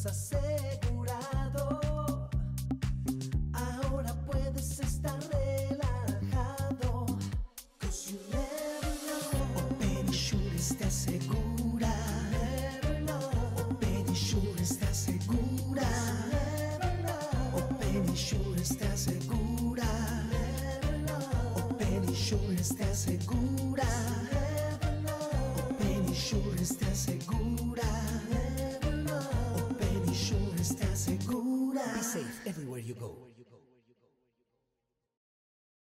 estás asegurado.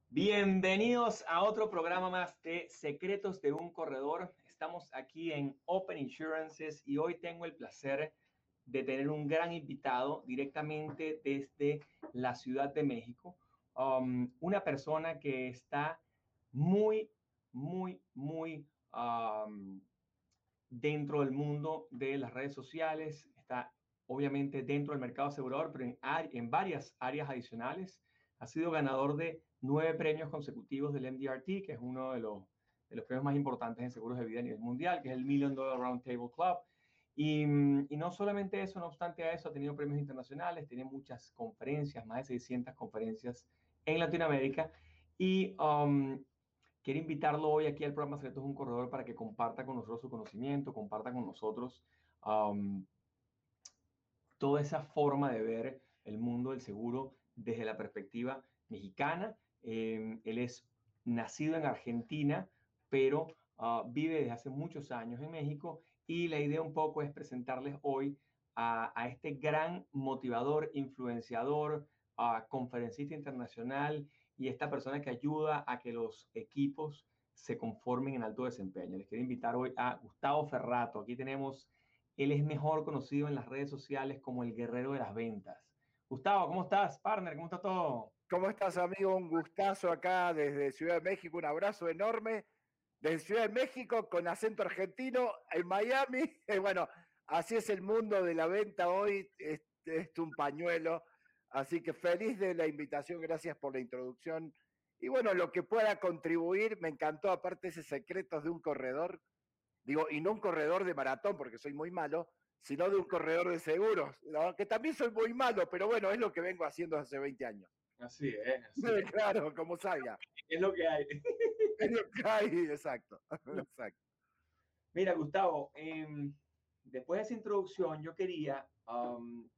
Bienvenidos a otro programa más de Secretos de un Corredor. Estamos aquí en Open Insurances y hoy tengo el placer de tener un gran invitado directamente desde la Ciudad de México. Um, una persona que está muy, muy, muy um, dentro del mundo de las redes sociales. Está obviamente dentro del mercado asegurador, pero en, en varias áreas adicionales. Ha sido ganador de nueve premios consecutivos del MDRT, que es uno de los, de los premios más importantes en seguros de vida a nivel mundial, que es el Million Dollar Round Table Club. Y, y no solamente eso, no obstante a eso, ha tenido premios internacionales, tiene muchas conferencias, más de 600 conferencias en Latinoamérica. Y um, quiero invitarlo hoy aquí al programa Secretos un Corredor para que comparta con nosotros su conocimiento, comparta con nosotros um, toda esa forma de ver el mundo del seguro desde la perspectiva mexicana. Eh, él es nacido en Argentina, pero ah, vive desde hace muchos años en México y la idea un poco es presentarles hoy a, a este gran motivador, influenciador, ah, conferencista internacional y esta persona que ayuda a que los equipos se conformen en alto desempeño. Les quiero invitar hoy a Gustavo Ferrato. Aquí tenemos, él es mejor conocido en las redes sociales como el guerrero de las ventas. Gustavo, ¿cómo estás? Partner, ¿cómo está todo? ¿Cómo estás, amigo? Un gustazo acá desde Ciudad de México. Un abrazo enorme. Desde Ciudad de México con acento argentino en Miami. Eh, Bueno, así es el mundo de la venta hoy. Es, es un pañuelo. Así que feliz de la invitación. Gracias por la introducción. Y bueno, lo que pueda contribuir, me encantó, aparte ese secretos de un corredor. Digo, y no un corredor de maratón, porque soy muy malo, sino de un corredor de seguros, ¿no? que también soy muy malo, pero bueno, es lo que vengo haciendo hace 20 años. Así es, así es. Claro, como salga. es lo que hay. Es lo que hay, exacto. exacto. Mira, Gustavo, em, después de esa introducción, yo quería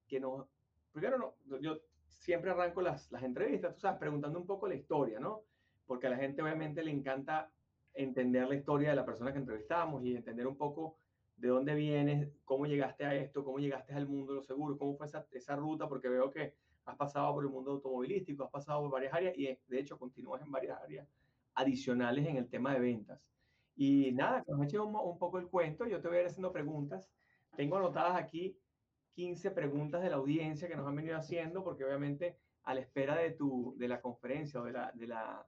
que nos. Primero, no, yo siempre arranco las, las entrevistas, tú sabes, preguntando un poco la historia, ¿no? Porque a la gente obviamente le encanta entender la historia de la persona que entrevistamos y entender un poco de dónde vienes, cómo llegaste a esto, cómo llegaste al mundo de los seguros, cómo fue esa, esa ruta, porque veo que has pasado por el mundo automovilístico, has pasado por varias áreas y de hecho continúas en varias áreas adicionales en el tema de ventas. Y nada, que nos eches un, un poco el cuento, yo te voy a ir haciendo preguntas. Tengo anotadas aquí 15 preguntas de la audiencia que nos han venido haciendo, porque obviamente a la espera de, tu, de la conferencia o de la, de, la,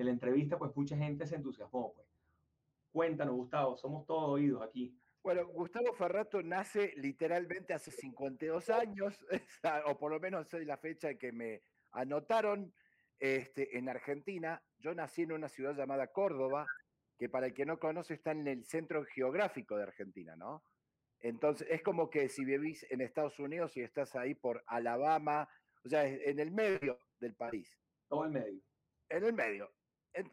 de la entrevista, pues mucha gente se entusiasmó. Pues. Cuéntanos, Gustavo, somos todos oídos aquí. Bueno, Gustavo Ferrato nace literalmente hace 52 años, o por lo menos es la fecha que me anotaron este, en Argentina. Yo nací en una ciudad llamada Córdoba, que para el que no conoce está en el centro geográfico de Argentina, ¿no? Entonces, es como que si vivís en Estados Unidos y estás ahí por Alabama, o sea, en el medio del país. Todo el medio. En el medio.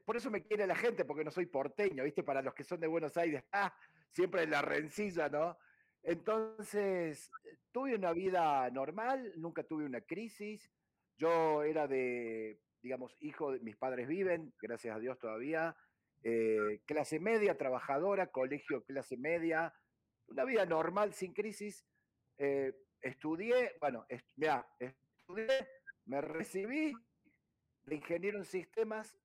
Por eso me quiere la gente, porque no soy porteño, ¿viste? Para los que son de Buenos Aires, ¡ah! siempre la rencilla, ¿no? Entonces, eh, tuve una vida normal, nunca tuve una crisis. Yo era de, digamos, hijo de mis padres viven, gracias a Dios todavía. eh, clase media, trabajadora, colegio clase media, una vida normal, sin crisis. Eh, estudié, bueno, est- estudié, me recibí de ingeniero en sistemas,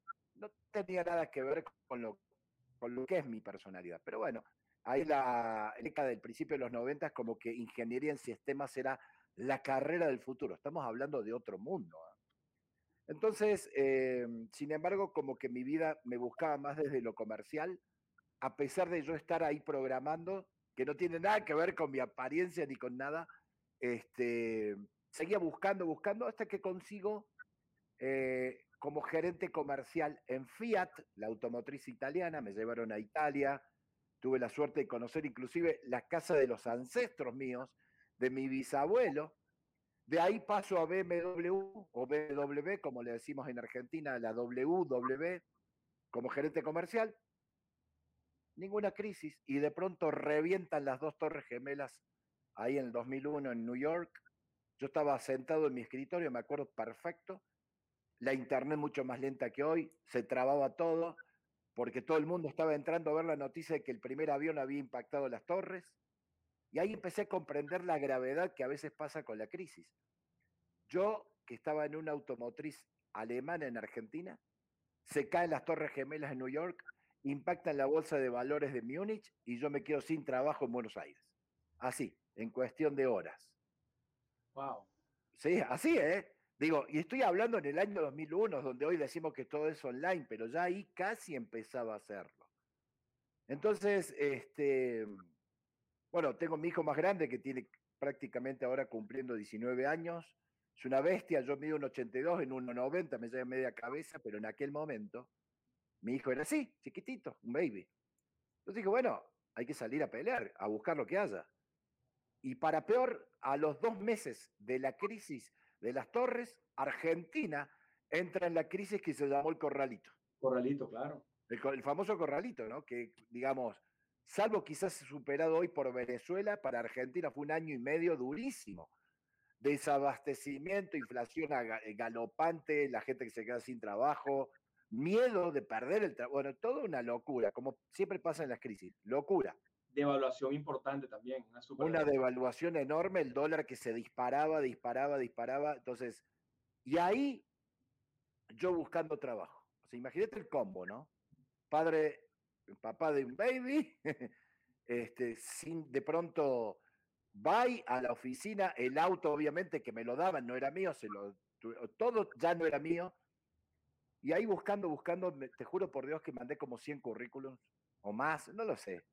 tenía nada que ver con lo, con lo que es mi personalidad. Pero bueno, ahí la década del principio de los 90 como que ingeniería en sistemas era la carrera del futuro. Estamos hablando de otro mundo. ¿eh? Entonces, eh, sin embargo, como que mi vida me buscaba más desde lo comercial, a pesar de yo estar ahí programando, que no tiene nada que ver con mi apariencia ni con nada, este, seguía buscando, buscando, hasta que consigo eh, como gerente comercial en Fiat, la automotriz italiana, me llevaron a Italia, tuve la suerte de conocer inclusive la casa de los ancestros míos, de mi bisabuelo. De ahí paso a BMW o BMW, como le decimos en Argentina, la WW, como gerente comercial. Ninguna crisis y de pronto revientan las dos torres gemelas ahí en el 2001 en New York. Yo estaba sentado en mi escritorio, me acuerdo perfecto. La internet mucho más lenta que hoy, se trababa todo, porque todo el mundo estaba entrando a ver la noticia de que el primer avión había impactado las torres. Y ahí empecé a comprender la gravedad que a veces pasa con la crisis. Yo, que estaba en una automotriz alemana en Argentina, se caen las torres gemelas en New York, impactan la bolsa de valores de Múnich y yo me quedo sin trabajo en Buenos Aires. Así, en cuestión de horas. Wow. Sí, así, ¿eh? Digo, y estoy hablando en el año 2001, donde hoy decimos que todo es online, pero ya ahí casi empezaba a hacerlo. Entonces, este, bueno, tengo mi hijo más grande que tiene prácticamente ahora cumpliendo 19 años. Es una bestia, yo mido un 82 en 1,90, me lleva media cabeza, pero en aquel momento mi hijo era así, chiquitito, un baby. Entonces dije, bueno, hay que salir a pelear, a buscar lo que haya. Y para peor, a los dos meses de la crisis de las torres, Argentina entra en la crisis que se llamó el corralito. Corralito, claro. El, famoso corralito, ¿no? Que, digamos, salvo quizás superado hoy por Venezuela, para Argentina fue un año y medio durísimo. Desabastecimiento, inflación eh, galopante, la gente que se queda sin trabajo, miedo de perder el trabajo. Bueno, toda una locura, como siempre pasa en las crisis. Locura. Devaluación importante también. Una, devaluación enorme, el dólar que se disparaba, disparaba, disparaba. Entonces, y ahí yo buscando trabajo. O sea, imagínate el combo, ¿no? Padre, papá de un baby, este, sin de pronto va a la oficina, el auto obviamente que me lo daban, no era mío, se lo, todo ya no era mío. Y ahí buscando, buscando, te juro por Dios que mandé como 100 currículums o más, no lo sé.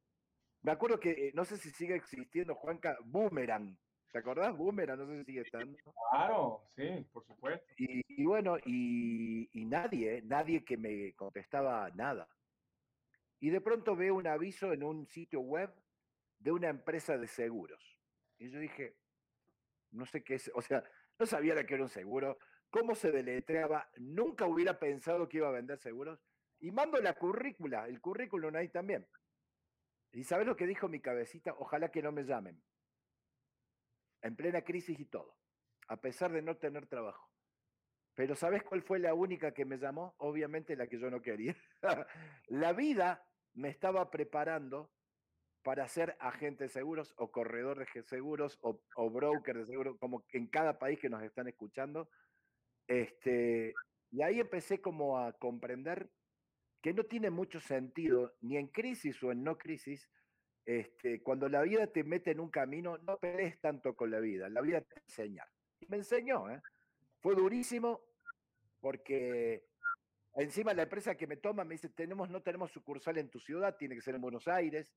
Me acuerdo que, eh, no sé si sigue existiendo, Juanca, Boomerang. ¿Te acordás? Boomerang, no sé si sigue estando. Claro, sí, por supuesto. Y, y bueno, y, y nadie, ¿eh? nadie que me contestaba nada. Y de pronto veo un aviso en un sitio web de una empresa de seguros. Y yo dije, no sé qué es, o sea, no sabía de qué era un seguro, cómo se deletreaba, nunca hubiera pensado que iba a vender seguros. Y mando la currícula, el currículum ahí también. ¿Y sabes lo que dijo mi cabecita? Ojalá que no me llamen. En plena crisis y todo, a pesar de no tener trabajo. Pero ¿sabes cuál fue la única que me llamó? Obviamente la que yo no quería. la vida me estaba preparando para ser agente de seguros o corredor de seguros o, o broker de seguros, como en cada país que nos están escuchando. Este, y ahí empecé como a comprender que no tiene mucho sentido, ni en crisis o en no crisis, este, cuando la vida te mete en un camino, no pelees tanto con la vida, la vida te va a enseñar. Y me enseñó, ¿eh? Fue durísimo porque encima la empresa que me toma me dice, tenemos, no tenemos sucursal en tu ciudad, tiene que ser en Buenos Aires.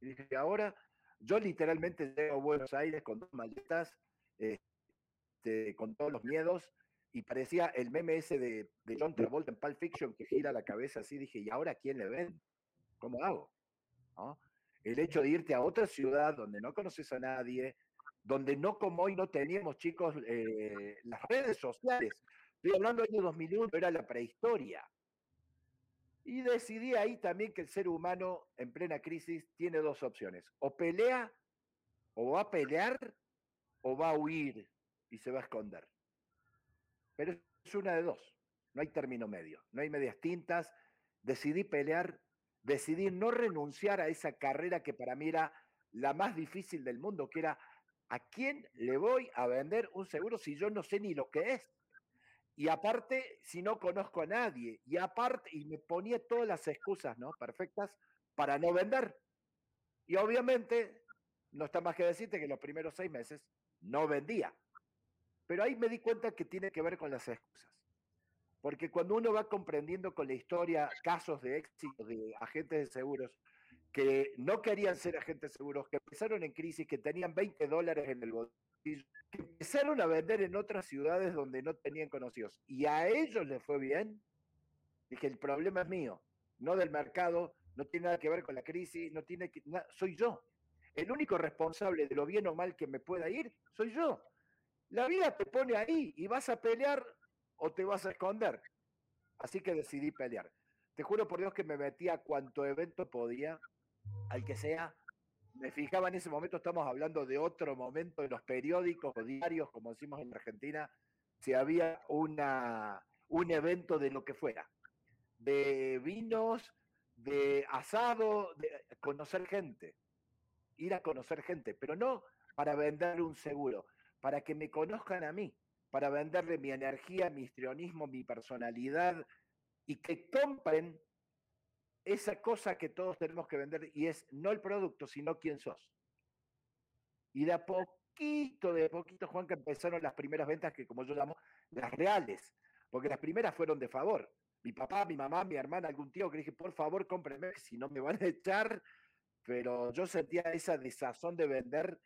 Y dije, ahora yo literalmente llego a Buenos Aires con dos maletas, este, con todos los miedos, y parecía el meme ese de, de John Travolta en Pulp Fiction que gira la cabeza así, dije, ¿y ahora quién le ven? ¿Cómo hago? ¿No? El hecho de irte a otra ciudad donde no conoces a nadie, donde no como hoy no teníamos, chicos, eh, las redes sociales. Estoy hablando del año 2001, era la prehistoria. Y decidí ahí también que el ser humano en plena crisis tiene dos opciones. O pelea, o va a pelear, o va a huir y se va a esconder. Pero es una de dos. No hay término medio, no hay medias tintas. Decidí pelear, decidí no renunciar a esa carrera que para mí era la más difícil del mundo, que era ¿a quién le voy a vender un seguro si yo no sé ni lo que es? Y aparte, si no conozco a nadie, y aparte, y me ponía todas las excusas, ¿no? Perfectas para no vender. Y obviamente, no está más que decirte que los primeros seis meses no vendía. Pero ahí me di cuenta que tiene que ver con las excusas. Porque cuando uno va comprendiendo con la historia casos de éxito de agentes de seguros que no querían ser agentes seguros, que empezaron en crisis, que tenían 20 dólares en el bolsillo, que empezaron a vender en otras ciudades donde no tenían conocidos y a ellos les fue bien, dije, el problema es mío, no del mercado, no tiene nada que ver con la crisis, no tiene que, na- soy yo. El único responsable de lo bien o mal que me pueda ir soy yo. La vida te pone ahí y vas a pelear o te vas a esconder. Así que decidí pelear. Te juro por Dios que me metí a cuanto evento podía, al que sea. Me fijaba en ese momento, estamos hablando de otro momento en los periódicos o diarios, como decimos en Argentina, si había una, un evento de lo que fuera, de vinos, de asado, de conocer gente, ir a conocer gente, pero no para vender un seguro, para que me conozcan a mí, para venderle mi energía, mi histrionismo, mi personalidad y que compren esa cosa que todos tenemos que vender y es no el producto, sino quién sos. Y de a poquito, de poquito, Juan, que empezaron las primeras ventas que como yo llamo, las reales, porque las primeras fueron de favor. Mi papá, mi mamá, mi hermana, algún tío que dije, por favor, cómpreme, si no me van a echar. Pero yo sentía esa desazón de vender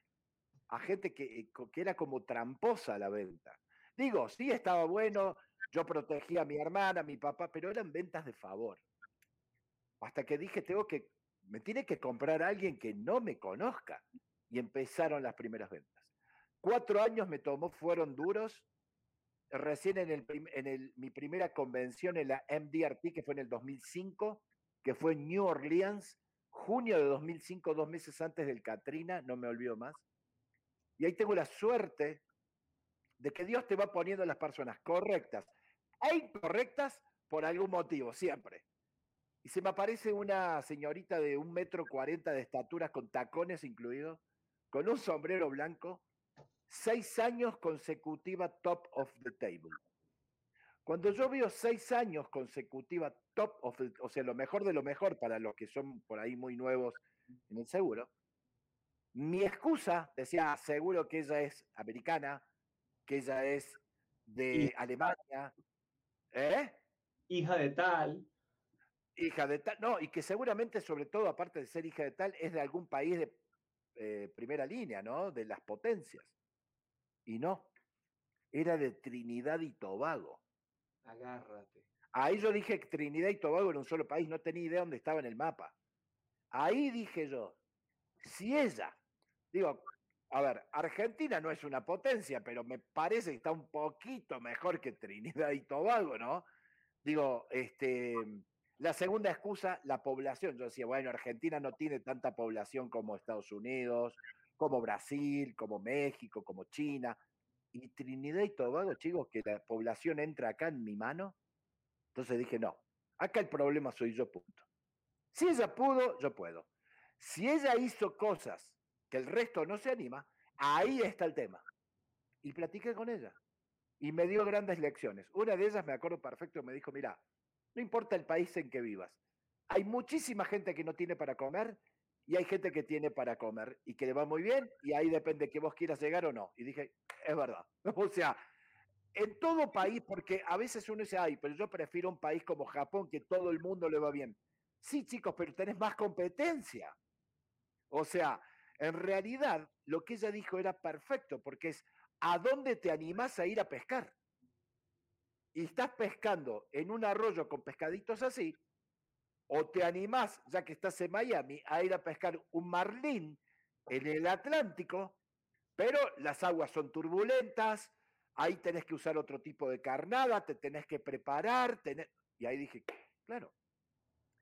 a gente que, que era como tramposa la venta. Digo, sí estaba bueno, yo protegía a mi hermana, a mi papá, pero eran ventas de favor. Hasta que dije, tengo que, me tiene que comprar alguien que no me conozca. Y empezaron las primeras ventas. Cuatro años me tomó, fueron duros. Recién en el, mi primera convención en la MDRT, que fue en el 2005, que fue en New Orleans, junio de 2005, dos meses antes del Katrina, no me olvido más. Y ahí tengo la suerte de que Dios te va poniendo las personas correctas e incorrectas por algún motivo, siempre. Y se me aparece una señorita de un metro cuarenta de estatura con tacones incluidos, con un sombrero blanco, seis años consecutiva top of the table. Cuando yo veo seis años consecutiva top of the, o sea, lo mejor de lo mejor para los que son por ahí muy nuevos en el seguro, mi excusa decía, seguro que ella es americana, que ella es de Alemania. ¿Eh? Hija de tal. Hija de tal, no, y que seguramente, sobre todo, aparte de ser hija de tal, es de algún país de eh, primera línea, ¿no? De las potencias. Y no, era de Trinidad y Tobago. Agárrate. Ahí yo dije que Trinidad y Tobago era un solo país, no tenía idea dónde estaba en el mapa. Ahí dije yo, si ella, digo, a ver, Argentina no es una potencia, pero me parece que está un poquito mejor que Trinidad y Tobago, ¿no? Digo, este, la segunda excusa, la población. Yo decía, bueno, Argentina no tiene tanta población como Estados Unidos, como Brasil, como México, como China. Y Trinidad y Tobago, chicos, que la población entra acá en mi mano. Entonces dije, no, acá el problema soy yo, punto. Si ella pudo, yo puedo. Si ella hizo cosas que el resto no se anima, ahí está el tema. Y platiqué con ella. Y me dio grandes lecciones. Una de ellas, me acuerdo perfecto, me dijo, mira, no importa el país en que vivas, hay muchísima gente que no tiene para comer y hay gente que tiene para comer y que le va muy bien y ahí depende que vos quieras llegar o no. Y dije, es verdad. O sea, en todo país, porque a veces uno dice, ay, pero yo prefiero un país como Japón que todo el mundo le va bien. Sí, chicos, pero tenés más competencia. O sea, en realidad, lo que ella dijo era perfecto, porque es, ¿a dónde te animás a ir a pescar? Y estás pescando en un arroyo con pescaditos así, o te animás, ya que estás en Miami, a ir a pescar un marlín en el Atlántico, pero las aguas son turbulentas, ahí tenés que usar otro tipo de carnada, te tenés que preparar, y ahí dije, claro.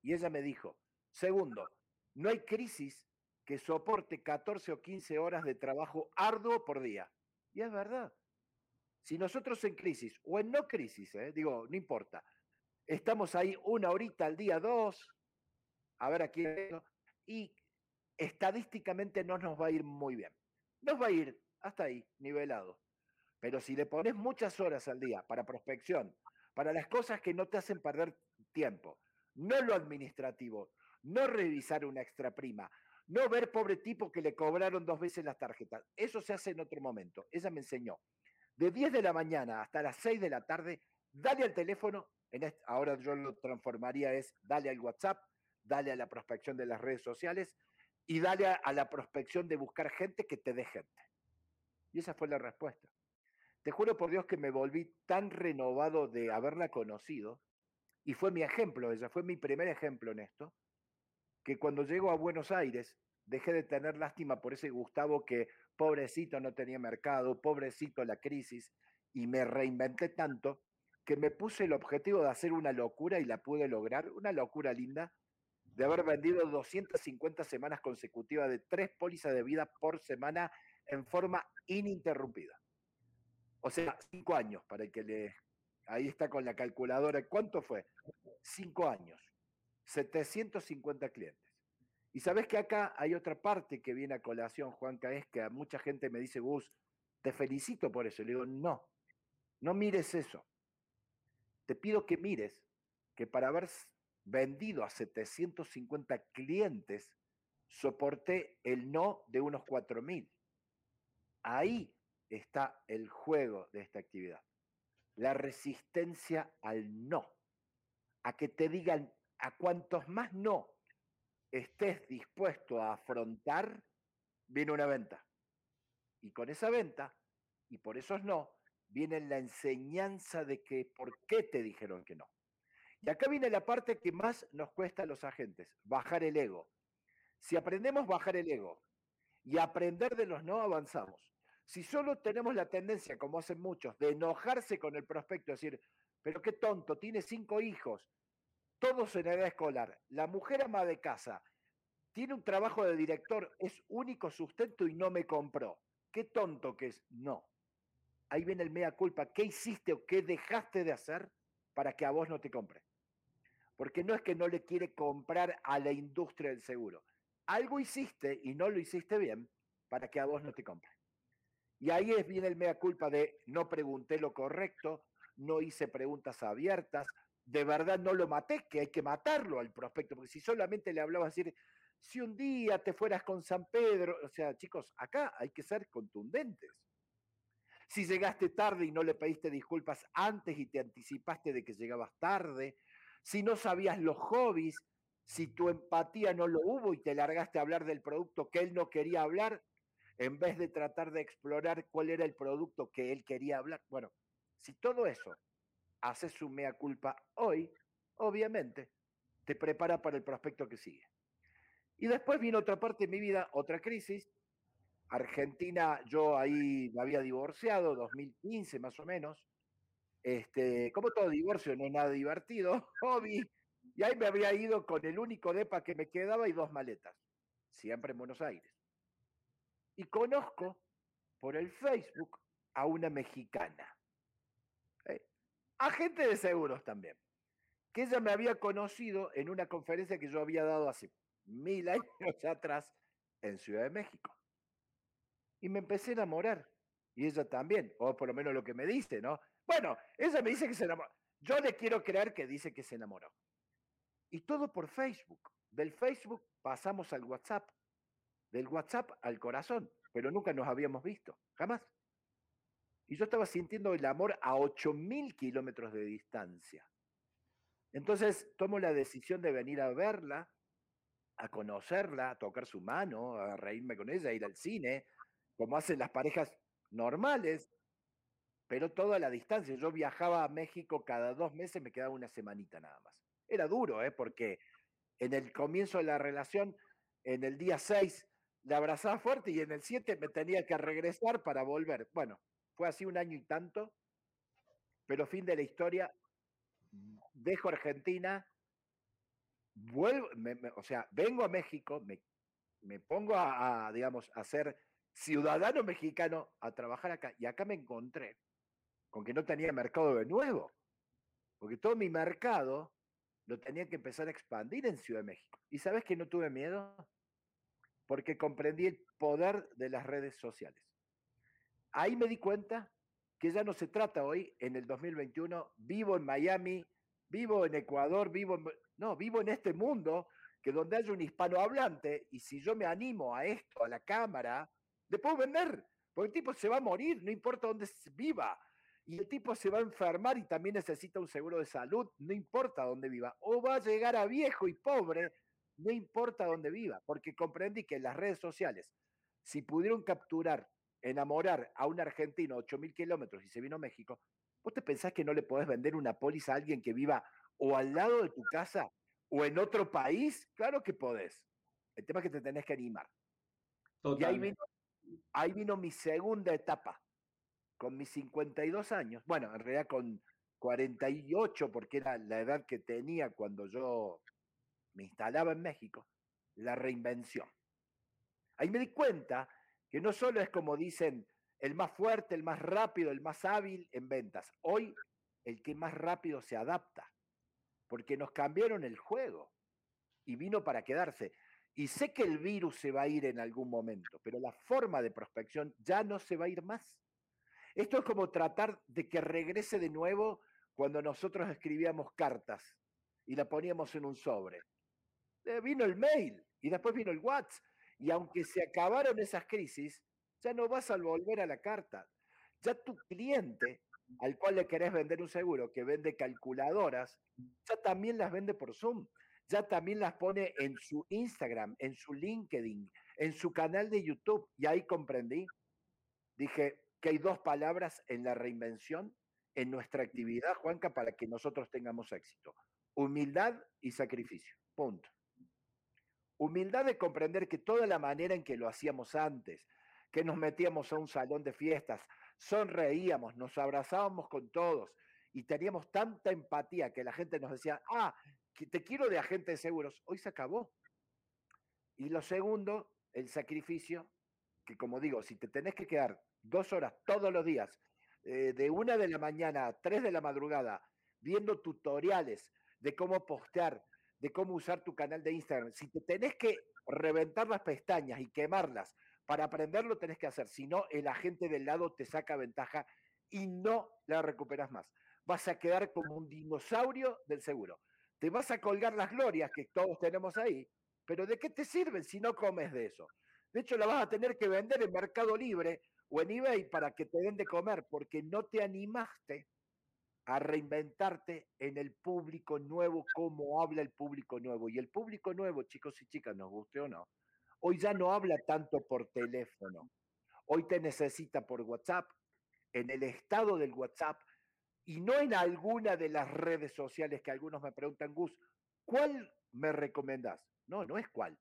Y ella me dijo, segundo, no hay crisis que soporte 14 o 15 horas de trabajo arduo por día. Y es verdad. Si nosotros en crisis o en no crisis, ¿eh? digo, no importa, estamos ahí una horita al día, dos, a ver aquí, y estadísticamente no nos va a ir muy bien. Nos va a ir hasta ahí, nivelado. Pero si le pones muchas horas al día para prospección, para las cosas que no te hacen perder tiempo, no lo administrativo, no revisar una extra prima, no ver pobre tipo que le cobraron dos veces las tarjetas. Eso se hace en otro momento. Ella me enseñó. De 10 de la mañana hasta las 6 de la tarde, dale al teléfono. Ahora yo lo transformaría es dale al WhatsApp, dale a la prospección de las redes sociales y dale a, a la prospección de buscar gente que te dé gente. Y esa fue la respuesta. Te juro por Dios que me volví tan renovado de haberla conocido y fue mi ejemplo, ella fue mi primer ejemplo en esto, que cuando llego a Buenos Aires, dejé de tener lástima por ese Gustavo que pobrecito no tenía mercado, pobrecito la crisis, y me reinventé tanto que me puse el objetivo de hacer una locura y la pude lograr, una locura linda, de haber vendido 250 semanas consecutivas de tres pólizas de vida por semana en forma ininterrumpida. O sea, cinco años para el que le... Ahí está con la calculadora. ¿Cuánto fue? Cinco años. 750 clientes. Y sabes que acá hay otra parte que viene a colación, Juanca, es que a mucha gente me dice, Gus, te felicito por eso. Le digo, no, no mires eso. Te pido que mires que para haber vendido a 750 clientes, soporté el no de unos 4.000. Ahí está el juego de esta actividad. La resistencia al no. A que te digan a cuantos más no estés dispuesto a afrontar, viene una venta. Y con esa venta, y por esos no, viene la enseñanza de que por qué te dijeron que no. Y acá viene la parte que más nos cuesta a los agentes, bajar el ego. Si aprendemos bajar el ego y aprender de los no, avanzamos. Si solo tenemos la tendencia, como hacen muchos, de enojarse con el prospecto, decir, pero qué tonto, tiene cinco hijos, todos en edad escolar, la mujer ama de casa, tiene un trabajo de director, es único sustento y no me compró. Qué tonto que es. No. Ahí viene el mea culpa. ¿Qué hiciste o qué dejaste de hacer para que a vos no te compre? Porque no es que no le quiere comprar a la industria del seguro. Algo hiciste y no lo hiciste bien para que a vos no te compre. Y ahí es, viene el mea culpa de no pregunté lo correcto, no hice preguntas abiertas, de verdad no lo maté, que hay que matarlo al prospecto, porque si solamente le hablaba decir, si un día te fueras con San Pedro, o sea, chicos, acá hay que ser contundentes. Si llegaste tarde y no le pediste disculpas antes y te anticipaste de que llegabas tarde, si no sabías los hobbies, si tu empatía no lo hubo y te largaste a hablar del producto que él no quería hablar, en vez de tratar de explorar cuál era el producto que él quería hablar. Bueno, si todo eso hace su mea culpa hoy, obviamente te prepara para el prospecto que sigue. Y después vino otra parte de mi vida, otra crisis. Argentina, yo ahí me había divorciado, 2015 más o menos. Este, como todo divorcio, no es nada divertido, hobby. Y ahí me había ido con el único DEPA que me quedaba y dos maletas, siempre en Buenos Aires. Y conozco por el Facebook a una mexicana. Agente de seguros también, que ella me había conocido en una conferencia que yo había dado hace mil años atrás en Ciudad de México. Y me empecé a enamorar. Y ella también, o por lo menos lo que me dice, ¿no? Bueno, ella me dice que se enamoró. Yo le quiero creer que dice que se enamoró. Y todo por Facebook. Del Facebook pasamos al WhatsApp. Del WhatsApp al corazón. Pero nunca nos habíamos visto. Jamás. Y yo estaba sintiendo el amor a 8.000 kilómetros de distancia. Entonces tomo la decisión de venir a verla a conocerla, a tocar su mano, a reírme con ella, a ir al cine, como hacen las parejas normales, pero toda la distancia. Yo viajaba a México cada dos meses, me quedaba una semanita nada más. Era duro, ¿eh? porque en el comienzo de la relación, en el día 6, la abrazaba fuerte y en el 7 me tenía que regresar para volver. Bueno, fue así un año y tanto, pero fin de la historia, dejo Argentina, vuelvo, o sea, vengo a México, me, pongo a, digamos, a ser ciudadano mexicano, a trabajar acá, y acá me encontré con que no tenía mercado de nuevo, porque todo mi mercado lo tenía que empezar a expandir en Ciudad de México. ¿Y sabes que no tuve miedo? Porque comprendí el poder de las redes sociales. Ahí me di cuenta que ya no se trata hoy, en el 2021, vivo en Miami, vivo en Ecuador, vivo en... No, vivo en este mundo que donde haya un hispanohablante y si yo me animo a esto, a la cámara, le puedo vender, porque el tipo se va a morir, no importa dónde viva. Y el tipo se va a enfermar y también necesita un seguro de salud, no importa dónde viva. O va a llegar a viejo y pobre, no importa dónde viva, porque comprendí que las redes sociales, si pudieron capturar, enamorar a un argentino a 8.000 kilómetros y se vino a México, ¿vos te pensás que no le podés vender una póliza a alguien que viva o al lado de tu casa o en otro país, claro que podés. El tema es que te tenés que animar. Y ahí vino, ahí vino mi segunda etapa, con mis 52 años, bueno, en realidad con 48, porque era la edad que tenía cuando yo me instalaba en México, la reinvención. Ahí me di cuenta que no solo es como dicen el más fuerte, el más rápido, el más hábil en ventas. Hoy el que más rápido se adapta, porque nos cambiaron el juego y vino para quedarse. Y sé que el virus se va a ir en algún momento, pero la forma de prospección ya no se va a ir más. Esto es como tratar de que regrese de nuevo cuando nosotros escribíamos cartas y la poníamos en un sobre. Eh, vino el mail y después vino el WhatsApp. Y aunque se acabaron esas crisis, ya no vas a volver a la carta. Ya tu cliente al cual le querés vender un seguro que vende calculadoras, ya también las vende por Zoom, ya también las pone en su Instagram, en su LinkedIn, en su canal de YouTube. Y ahí comprendí. Dije que hay dos palabras en la reinvención, en nuestra actividad, Juanca, para que nosotros tengamos éxito. Humildad y sacrificio. Punto. Humildad de comprender que toda la manera en que lo hacíamos antes, que nos metíamos a un salón de fiestas, sonreíamos, nos abrazábamos con todos y teníamos tanta empatía que la gente nos decía, ah, te quiero de agente de seguros, hoy se acabó. Y lo segundo, el sacrificio, que como digo, si te tenés que quedar dos horas todos los días, eh, de una de la mañana a tres de la madrugada, viendo tutoriales de cómo postear, de cómo usar tu canal de Instagram, si te tenés que reventar las pestañas y quemarlas para aprenderlo, tenés que hacer, si no, el agente del lado te saca ventaja y no la recuperas más. Vas a quedar como un dinosaurio del seguro. Te vas a colgar las glorias que todos tenemos ahí, pero ¿de qué te sirven si no comes de eso? De hecho, la vas a tener que vender en Mercado Libre o en eBay para que te den de comer, porque no te animaste a reinventarte en el público nuevo, como habla el público nuevo. Y el público nuevo, chicos y chicas, nos guste o no, hoy ya no habla tanto por teléfono. Hoy te necesita por WhatsApp, en el estado del WhatsApp y no en alguna de las redes sociales que algunos me preguntan, Gus, ¿cuál me recomendás? No, no es cuál.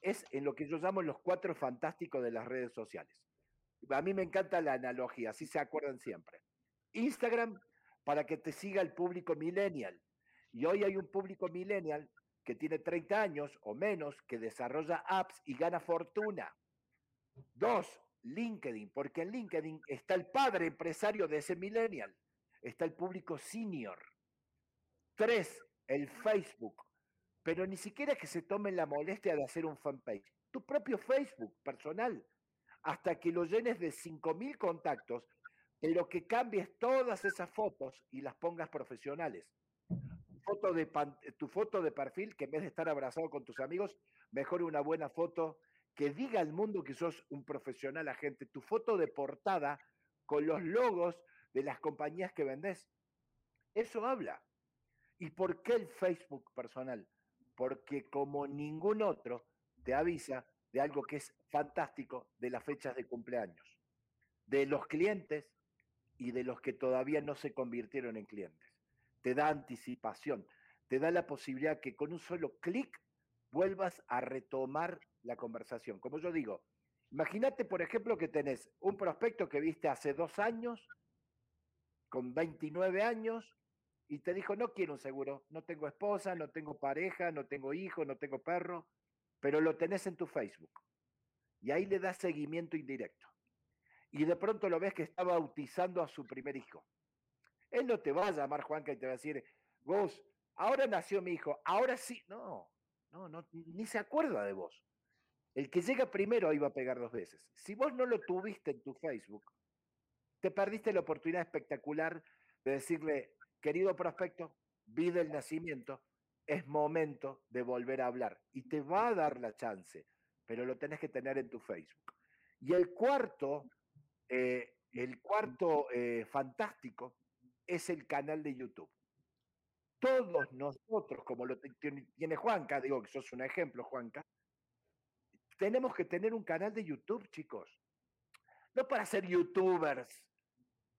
Es en lo que yo llamo los cuatro fantásticos de las redes sociales. A mí me encanta la analogía, así se acuerdan siempre. Instagram para que te siga el público millennial. Y hoy hay un público millennial que tiene 30 años o menos que desarrolla apps y gana fortuna. Dos, LinkedIn, porque en LinkedIn está el padre empresario de ese millennial, está el público senior. Tres, el Facebook, pero ni siquiera que se tomen la molestia de hacer un fanpage, tu propio Facebook personal, hasta que lo llenes de 5.000 contactos, pero que cambies todas esas fotos y las pongas profesionales. Foto de tu foto de perfil, que en vez de estar abrazado con tus amigos, mejor una buena foto que diga al mundo que sos un profesional agente. Tu foto de portada con los logos de las compañías que vendés. Eso habla. ¿Y por qué el Facebook personal? Porque como ningún otro te avisa de algo que es fantástico de las fechas de cumpleaños, de los clientes y de los que todavía no se convirtieron en clientes. Te da anticipación, te da la posibilidad que con un solo clic vuelvas a retomar la conversación. Como yo digo, imagínate, por ejemplo, que tenés un prospecto que viste hace dos años, con 29 años, y te dijo, no quiero un seguro, no tengo esposa, no tengo pareja, no tengo hijo, no tengo perro, pero lo tenés en tu Facebook. Y ahí le das seguimiento indirecto. Y de pronto lo ves que está bautizando a su primer hijo. Él no te va a llamar Juanca y te va a decir, vos, ahora nació mi hijo, ahora sí. No, no, no, ni se acuerda de vos. El que llega primero va a pegar dos veces. Si vos no lo tuviste en tu Facebook, te perdiste la oportunidad espectacular de decirle, querido prospecto, vida el nacimiento, es momento de volver a hablar y te va a dar la chance, pero lo tenés que tener en tu Facebook. Y el cuarto, eh, el cuarto eh, fantástico es el canal de YouTube. Todos nosotros, como lo tiene Juanca, digo que sos un ejemplo, Juanca, tenemos que tener un canal de YouTube, chicos. No para ser youtubers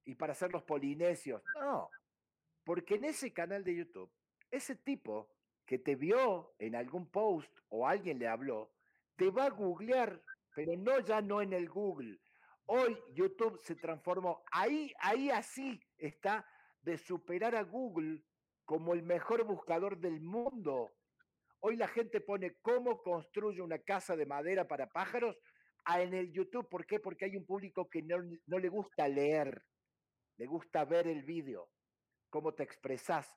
y para ser los polinesios, no. Porque en ese canal de YouTube ese tipo que te vio en algún post o alguien le habló, te va a googlear pero no ya no en el Google. Hoy YouTube se transformó, ahí, ahí así está de superar a Google como el mejor buscador del mundo. Hoy la gente pone cómo construye una casa de madera para pájaros en el YouTube. ¿Por qué? Porque hay un público que no, no le gusta leer, le gusta ver el vídeo, cómo te expresás,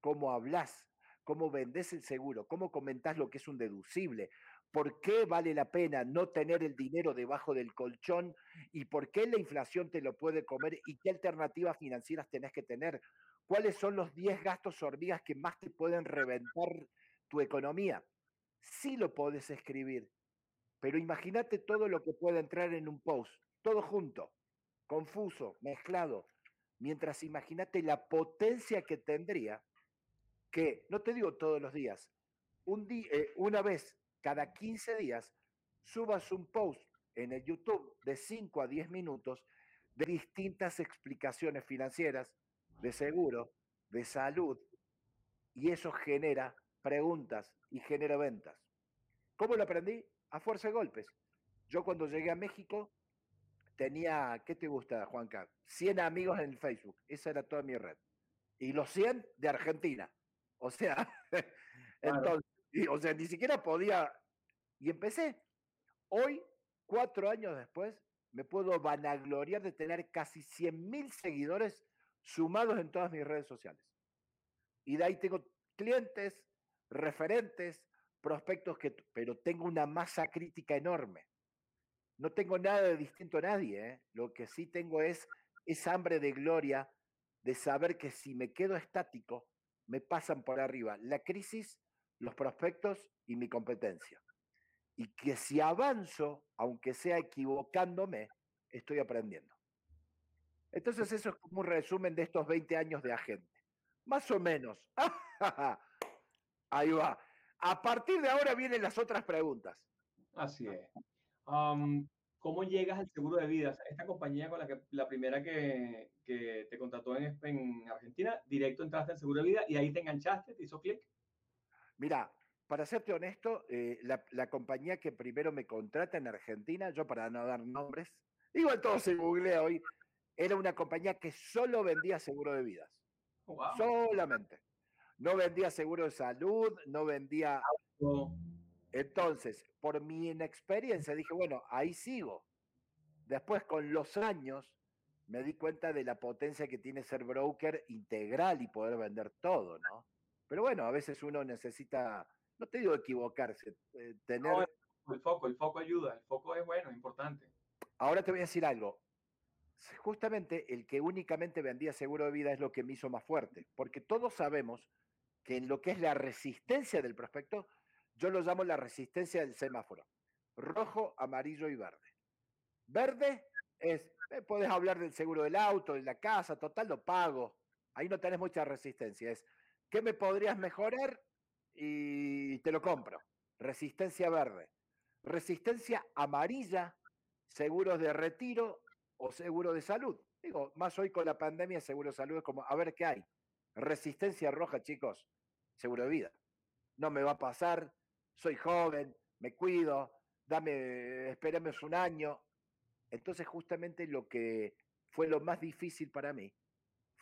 cómo hablas, cómo vendes el seguro, cómo comentás lo que es un deducible, por qué vale la pena no tener el dinero debajo del colchón y por qué la inflación te lo puede comer y qué alternativas financieras tenés que tener. ¿Cuáles son los 10 gastos hormigas que más te pueden reventar tu economía? Sí lo podés escribir, pero imagínate todo lo que puede entrar en un post, todo junto, confuso, mezclado, mientras imagínate la potencia que tendría que, no te digo todos los días, un día, eh, una vez cada 15 días subas un post en el YouTube de 5 a 10 minutos de distintas explicaciones financieras, de seguro, de salud, y eso genera preguntas y genera ventas. ¿Cómo lo aprendí? A fuerza de golpes. Yo cuando llegué a México tenía, ¿qué te gusta, Juanca? 100 amigos en Facebook, esa era toda mi red. Y los 100 de Argentina. O sea, entonces, o sea, ni siquiera podía. Y empecé. Hoy, cuatro años después, me puedo vanagloriar de tener casi 100 mil seguidores sumados en todas mis redes sociales. Y de ahí tengo clientes, referentes, prospectos que, pero tengo una masa crítica enorme. No tengo nada de distinto a nadie. ¿eh? Lo que sí tengo es esa hambre de gloria de saber que si me quedo estático, me pasan por arriba la crisis, los prospectos y mi competencia. Y que si avanzo, aunque sea equivocándome, estoy aprendiendo. Entonces eso es como un resumen de estos 20 años de agente. Más o menos. Ahí va. A partir de ahora vienen las otras preguntas. Así es. ¿Cómo llegas al seguro de vida? esta compañía con la que la primera que, que te contrató en, en, Argentina, directo entraste al seguro de vida y ahí te enganchaste, te hizo clic. Mira, para serte honesto, eh, la, la, compañía que primero me contrata en Argentina, yo para no dar nombres, igual todo se googlea hoy, era una compañía que solo vendía seguro de vidas. Solamente. No vendía seguro de salud, no vendía... Entonces, por mi inexperiencia, dije, bueno, ahí sigo. Después, con los años, me di cuenta de la potencia que tiene ser broker integral y poder vender todo, ¿no? Pero bueno, a veces uno necesita, no te digo equivocarse, eh, tener... el foco, el foco ayuda, el foco es bueno, importante. Ahora te voy a decir algo. Justamente el que únicamente vendía seguro de vida es lo que me hizo más fuerte, porque todos sabemos que en lo que es la resistencia del prospecto, yo lo llamo la resistencia del semáforo. Rojo, amarillo y verde. Verde es, eh, puedes hablar del seguro del auto, de la casa, total lo pago. Ahí no tenés mucha resistencia. Es, ¿qué me podrías mejorar? Y te lo compro. Resistencia verde. Resistencia amarilla, seguros de retiro o seguro de salud. Digo, más hoy con la pandemia, seguro de salud es como, a ver qué hay. Resistencia roja, chicos, seguro de vida. No me va a pasar, soy joven, me cuido, dame, espérame un año. Entonces justamente lo que fue lo más difícil para mí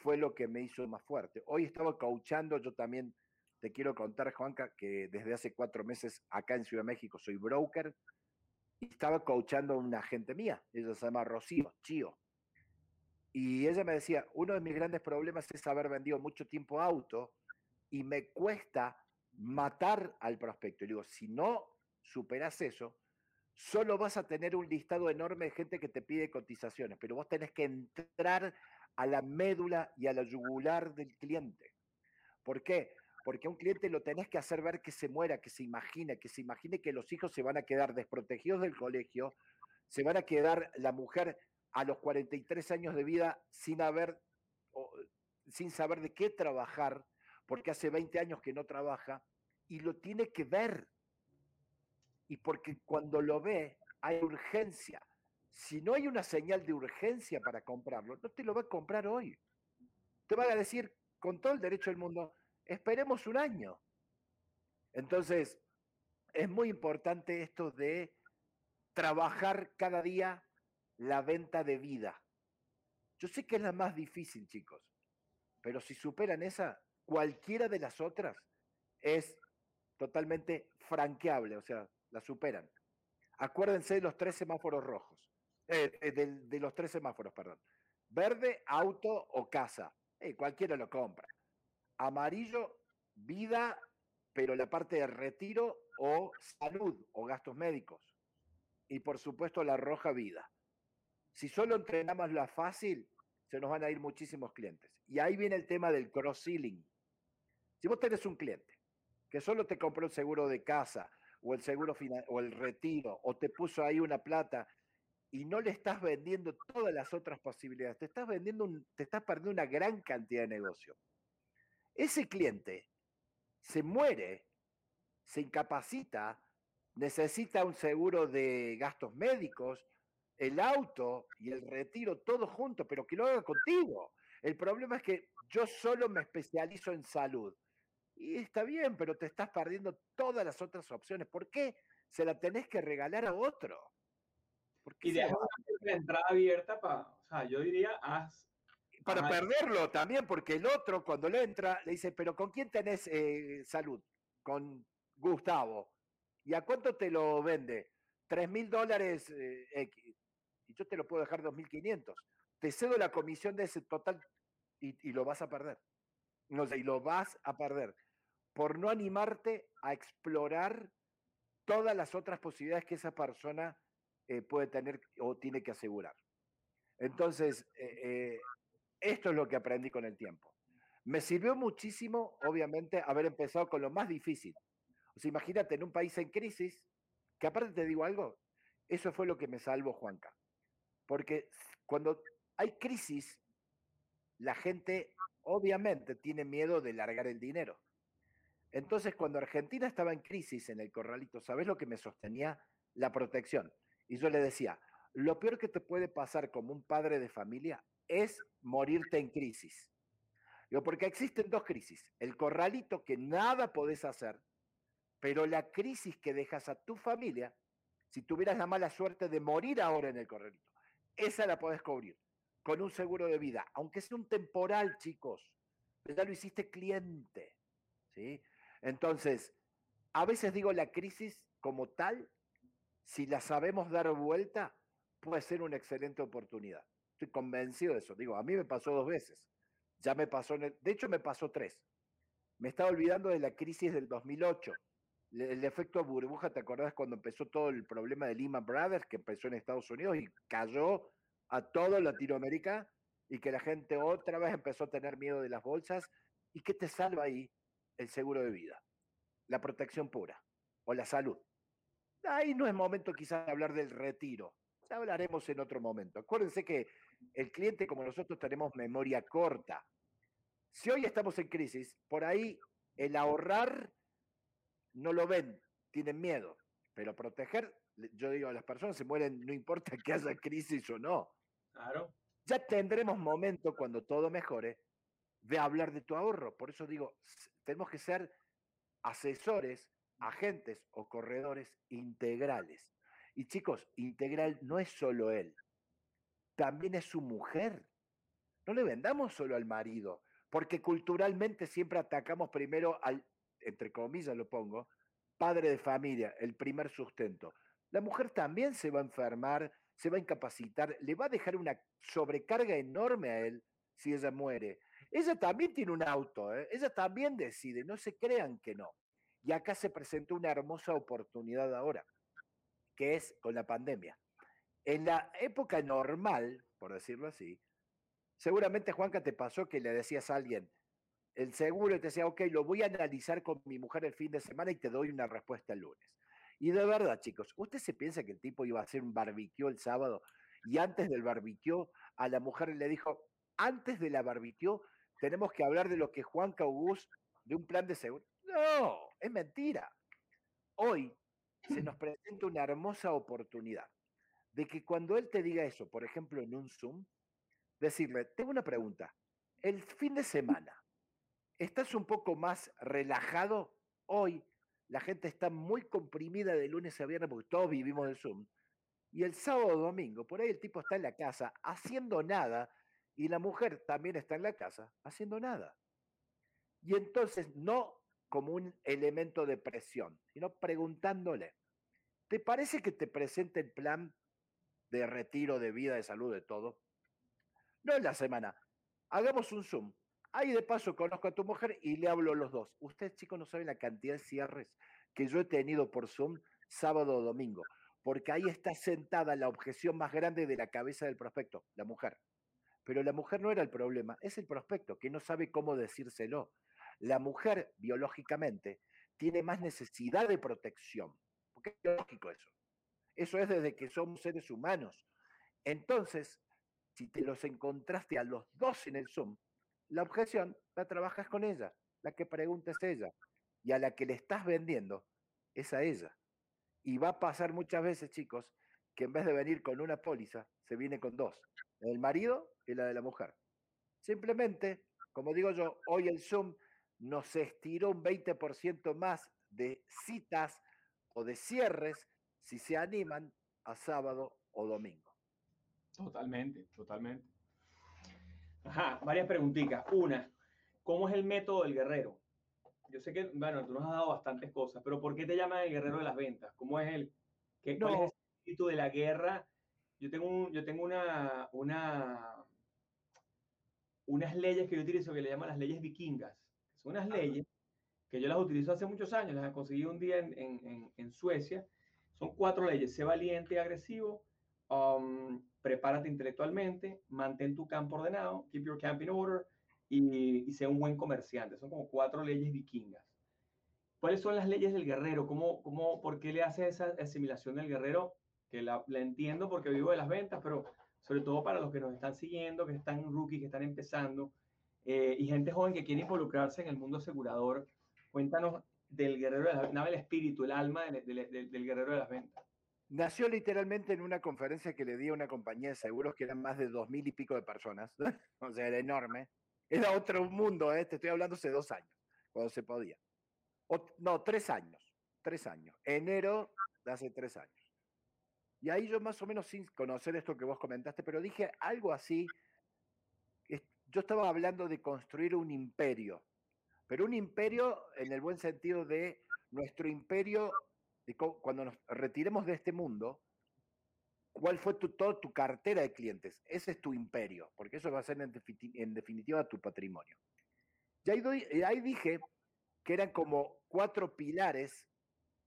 fue lo que me hizo más fuerte. Hoy estaba coachando, yo también te quiero contar, Juanca, que desde hace cuatro meses acá en Ciudad de México soy broker y estaba coachando a una gente mía, ella se llama Rocío, Chío. Y ella me decía, uno de mis grandes problemas es haber vendido mucho tiempo auto y me cuesta matar al prospecto. Y digo, si no superas eso, solo vas a tener un listado enorme de gente que te pide cotizaciones, pero vos tenés que entrar a la médula y a la yugular del cliente. ¿Por qué? Porque a un cliente lo tenés que hacer ver que se muera, que se imagine, que se imagine que los hijos se van a quedar desprotegidos del colegio, se van a quedar la mujer a los 43 años de vida sin haber, sin saber de qué trabajar, porque hace 20 años que no trabaja y lo tiene que ver. Y porque cuando lo ve hay urgencia. Si no hay una señal de urgencia para comprarlo, no te lo va a comprar hoy. Te va a decir con todo el derecho del mundo, esperemos un año. Entonces, es muy importante esto de trabajar cada día la venta de vida. Yo sé que es la más difícil, chicos, pero si superan esa, cualquiera de las otras es totalmente franqueable, o sea, la superan. Acuérdense de los tres semáforos rojos, eh, eh, de, los tres semáforos, perdón. Verde, auto o casa. Eh, cualquiera lo compra. Amarillo, vida, pero la parte de retiro o salud o gastos médicos. Y por supuesto la roja vida. Si solo entrenamos la fácil, se nos van a ir muchísimos clientes. Y ahí viene el tema del cross-selling. Si vos tenés un cliente que solo te compró el seguro de casa o el seguro o el retiro o te puso ahí una plata y no le estás vendiendo todas las otras posibilidades, te estás vendiendo te estás perdiendo una gran cantidad de negocio. Ese cliente se muere, se incapacita, necesita un seguro de gastos médicos, el auto y el retiro, todo junto, pero que lo haga contigo. El problema es que yo solo me especializo en salud. Y está bien, pero te estás perdiendo todas las otras opciones. ¿Por qué se la tenés que regalar a otro? Y de una entrada abierta para, o sea, yo diría, haz, para perderlo también, porque el otro cuando le entra le dice, pero ¿con quién tenés eh, salud? Con Gustavo. ¿Y a cuánto te lo vende? Tres mil dólares eh, X. Y yo te lo puedo dejar 2.500. Te cedo la comisión de ese total y, y lo vas a perder. No sé, y lo vas a perder por no animarte a explorar todas las otras posibilidades que esa persona eh, puede tener o tiene que asegurar. Entonces, eh, eh, esto es lo que aprendí con el tiempo. Me sirvió muchísimo, obviamente, haber empezado con lo más difícil. O sea, imagínate en un país en crisis, que aparte te digo algo, eso fue lo que me salvó Juanca. Porque cuando hay crisis, la gente obviamente tiene miedo de largar el dinero. Entonces, cuando Argentina estaba en crisis en el corralito, ¿sabes lo que me sostenía? La protección. Y yo le decía, lo peor que te puede pasar como un padre de familia es morirte en crisis. Yo, porque existen dos crisis. El corralito que nada podés hacer, pero la crisis que dejas a tu familia, si tuvieras la mala suerte de morir ahora en el corralito, esa la podés cubrir con un seguro de vida, aunque sea un temporal, chicos. Ya lo hiciste cliente. ¿sí? Entonces, a veces digo la crisis como tal, si la sabemos dar vuelta, puede ser una excelente oportunidad. Estoy convencido de eso. Digo, a mí me pasó dos veces. Ya me pasó, de hecho me pasó tres. Me estaba olvidando de la crisis del 2008. El efecto burbuja, ¿te acordás cuando empezó todo el problema de Lehman Brothers, que empezó en Estados Unidos y cayó a todo Latinoamérica y que la gente otra vez empezó a tener miedo de las bolsas? ¿Y qué te salva ahí? el seguro de vida, la protección pura o la salud. Ahí no es momento quizás de hablar del retiro. Ya hablaremos en otro momento. Acuérdense que el cliente como nosotros tenemos memoria corta. Si hoy estamos en crisis, por ahí el ahorrar no lo ven, tienen miedo, pero proteger, yo digo, a las personas se mueren, no importa que haya crisis o no. Claro. Ya tendremos momento cuando todo mejore de hablar de tu ahorro. Por eso digo, tenemos que ser asesores, agentes o corredores integrales. Y chicos, integral no es solo él, también es su mujer. No le vendamos solo al marido, porque culturalmente siempre atacamos primero al, entre comillas lo pongo, padre de familia, el primer sustento. La mujer también se va a enfermar, se va a incapacitar, le va a dejar una sobrecarga enorme a él si ella muere. Ella también tiene un auto, ¿eh? ella también decide, no se crean que no. Y acá se presentó una hermosa oportunidad ahora, que es con la pandemia. En la época normal, por decirlo así, seguramente Juanca te pasó que le decías a alguien, el seguro y te decía, ok, lo voy a analizar con mi mujer el fin de semana y te doy una respuesta el lunes. Y de verdad, chicos, ¿usted se piensa que el tipo iba a hacer un barbecue el sábado y antes del barbecue a la mujer le dijo, antes de la barbecue tenemos que hablar de lo que Juan Caugús, de un plan de seguridad. No, es mentira. Hoy se nos presenta una hermosa oportunidad de que cuando él te diga eso, por ejemplo, en un Zoom, decirle, tengo una pregunta, el fin de semana, ¿estás un poco más relajado? Hoy la gente está muy comprimida de lunes a viernes porque todos vivimos de Zoom. Y el sábado domingo, por ahí el tipo está en la casa haciendo nada y la mujer también está en la casa haciendo nada. Y entonces no como un elemento de presión, sino preguntándole, ¿te parece que te presente el plan de retiro de vida, de salud, de todo? No en la semana. Hagamos un Zoom. Ahí de paso conozco a tu mujer y le hablo a los dos. Ustedes, chicos, no saben la cantidad de cierres que yo he tenido por Zoom sábado o domingo, porque ahí está sentada la objeción más grande de la cabeza del prospecto, la mujer. Pero la mujer no era el problema, es el prospecto que no sabe cómo decírselo. La mujer, biológicamente, tiene más necesidad de protección, porque es biológico eso. Eso es desde que somos seres humanos. Entonces, si te los encontraste a los dos en el Zoom, la objeción la trabajas con ella, la que pregunta es ella, y a la que le estás vendiendo es a ella. Y va a pasar muchas veces, chicos, que en vez de venir con una póliza, se viene con dos, del marido y la de la mujer. Simplemente, como digo yo, hoy el Zoom nos estiró un 20% más de citas o de cierres si se animan a sábado o domingo. Totalmente, totalmente. Ajá, varias preguntitas. Una, ¿cómo es el método del guerrero? Yo sé que, bueno, tú nos has dado bastantes cosas, pero ¿por qué te llaman el guerrero de las ventas? ¿Cómo es el, qué, cuál es el espíritu de la guerra? Yo tengo, un, yo tengo una, una, unas leyes que yo utilizo que le llaman las leyes vikingas. Son unas leyes que yo las utilizo hace muchos años, las conseguí un día en, en, en Suecia. Son cuatro leyes, sé valiente y agresivo, um, prepárate intelectualmente, mantén tu campo ordenado, keep your camp in order, y, y sea un buen comerciante. Son como cuatro leyes vikingas. ¿Cuáles son las leyes del guerrero? ¿Cómo, cómo, ¿Por qué le hace esa asimilación del guerrero? Que la, la, entiendo porque vivo de las ventas, pero sobre todo para los que nos están siguiendo, que están rookies, que están empezando, eh, y gente joven que quiere involucrarse en el mundo asegurador. Cuéntanos del guerrero de las ventas, el espíritu, el alma del, guerrero de las ventas. Nació literalmente en una conferencia que le di a una compañía de seguros que eran más de dos mil y pico de personas. o sea, era enorme. Era otro mundo, ¿eh? te estoy hablando hace dos años, cuando se podía. No, tres años. Tres años. Enero de hace tres años. Y ahí yo más o menos sin conocer esto que vos comentaste, pero dije algo así. Yo estaba hablando de construir un imperio, pero un imperio en el buen sentido de nuestro imperio cuando nos retiremos de este mundo, cuál fue tu, toda tu cartera de clientes. Ese es tu imperio, porque eso va a ser en, definitiva tu patrimonio. Y ahí, ahí dije que eran como cuatro pilares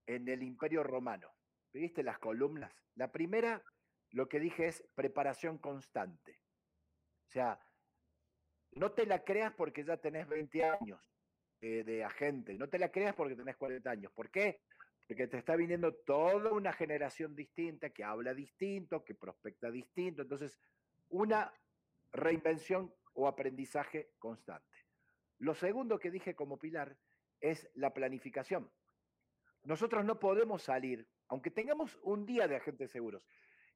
en el imperio romano. ¿Viste las columnas? La primera, lo que dije es preparación constante. O sea, no te la creas porque ya tenés 20 años de agente, no te la creas porque tenés 40 años. ¿Por qué? Porque te está viniendo toda una generación distinta que habla distinto, que prospecta distinto. Entonces, una reinvención o aprendizaje constante. Lo segundo que dije como pilar es la planificación. Nosotros no podemos salir, aunque tengamos un día de agentes seguros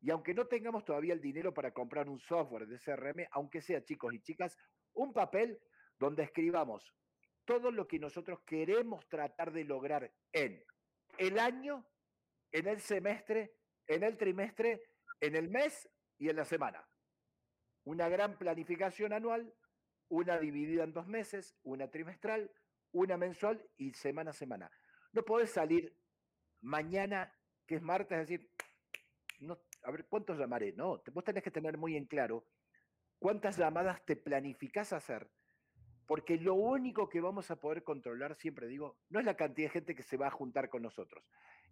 y aunque no tengamos todavía el dinero para comprar un software de CRM, aunque sea chicos y chicas, un papel donde escribamos todo lo que nosotros queremos tratar de lograr en el año, en el semestre, en el trimestre, en el mes y en la semana. Una gran planificación anual, una dividida en dos meses, una trimestral, una mensual y semana a semana. No podés salir mañana, que es martes, decir, no, a ver, ¿cuántos llamaré? No, vos tenés que tener muy en claro cuántas llamadas te planificás hacer porque lo único que vamos a poder controlar, siempre digo, no es la cantidad de gente que se va a juntar con nosotros,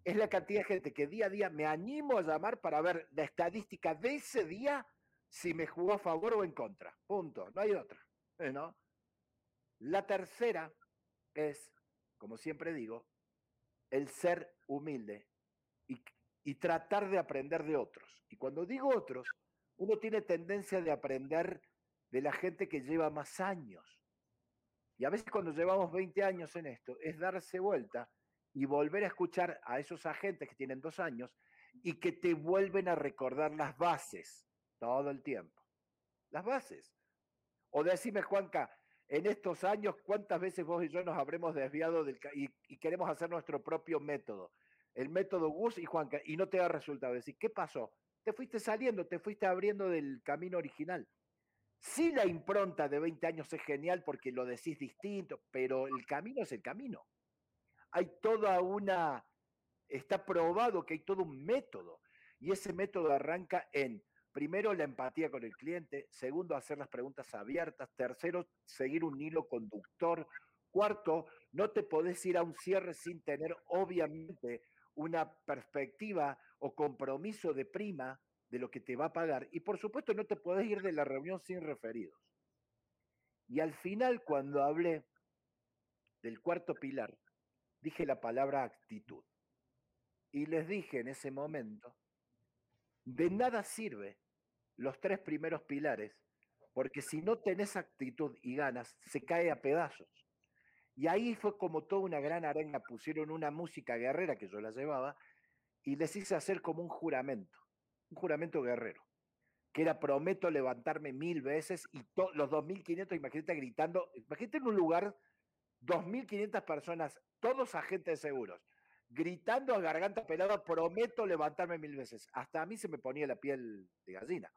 es la cantidad de gente que día a día me animo a llamar para ver la estadística de ese día, si me jugó a favor o en contra. Punto, no hay otra. ¿eh? ¿no? La tercera es, como siempre digo, el ser humilde y, y tratar de aprender de otros. Y cuando digo otros, uno tiene tendencia de aprender de la gente que lleva más años y a veces cuando llevamos 20 años en esto, es darse vuelta y volver a escuchar a esos agentes que tienen dos años y que te vuelven a recordar las bases todo el tiempo. Las bases. O decime, Juanca, en estos años, ¿cuántas veces vos y yo nos habremos desviado del, y, y, queremos hacer nuestro propio método? El método Gus y Juanca, y no te da resultado. Decir, ¿qué pasó? Te fuiste saliendo, te fuiste abriendo del camino original. Sí, la impronta de 20 años es genial porque lo decís distinto, pero el camino es el camino. Hay toda una, está probado que hay todo un método y ese método arranca en, primero, la empatía con el cliente, segundo, hacer las preguntas abiertas, tercero, seguir un hilo conductor, cuarto, no te podés ir a un cierre sin tener, obviamente, una perspectiva o compromiso de prima de lo que te va a pagar. Y por supuesto no te podés ir de la reunión sin referidos. Y al final, cuando hablé del cuarto pilar, dije la palabra actitud. Y les dije en ese momento, de nada sirve los tres primeros pilares, porque si no tenés actitud y ganas, se cae a pedazos. Y ahí fue como toda una gran arenga, pusieron una música guerrera que yo la llevaba y les hice hacer como un juramento, un juramento guerrero, que era prometo levantarme mil veces y los 2.500, imagínate gritando, imagínate en un lugar, 2.500 personas, todos agentes de seguros, gritando a garganta pelada, prometo levantarme mil veces. Hasta a mí se me ponía la piel de gallina.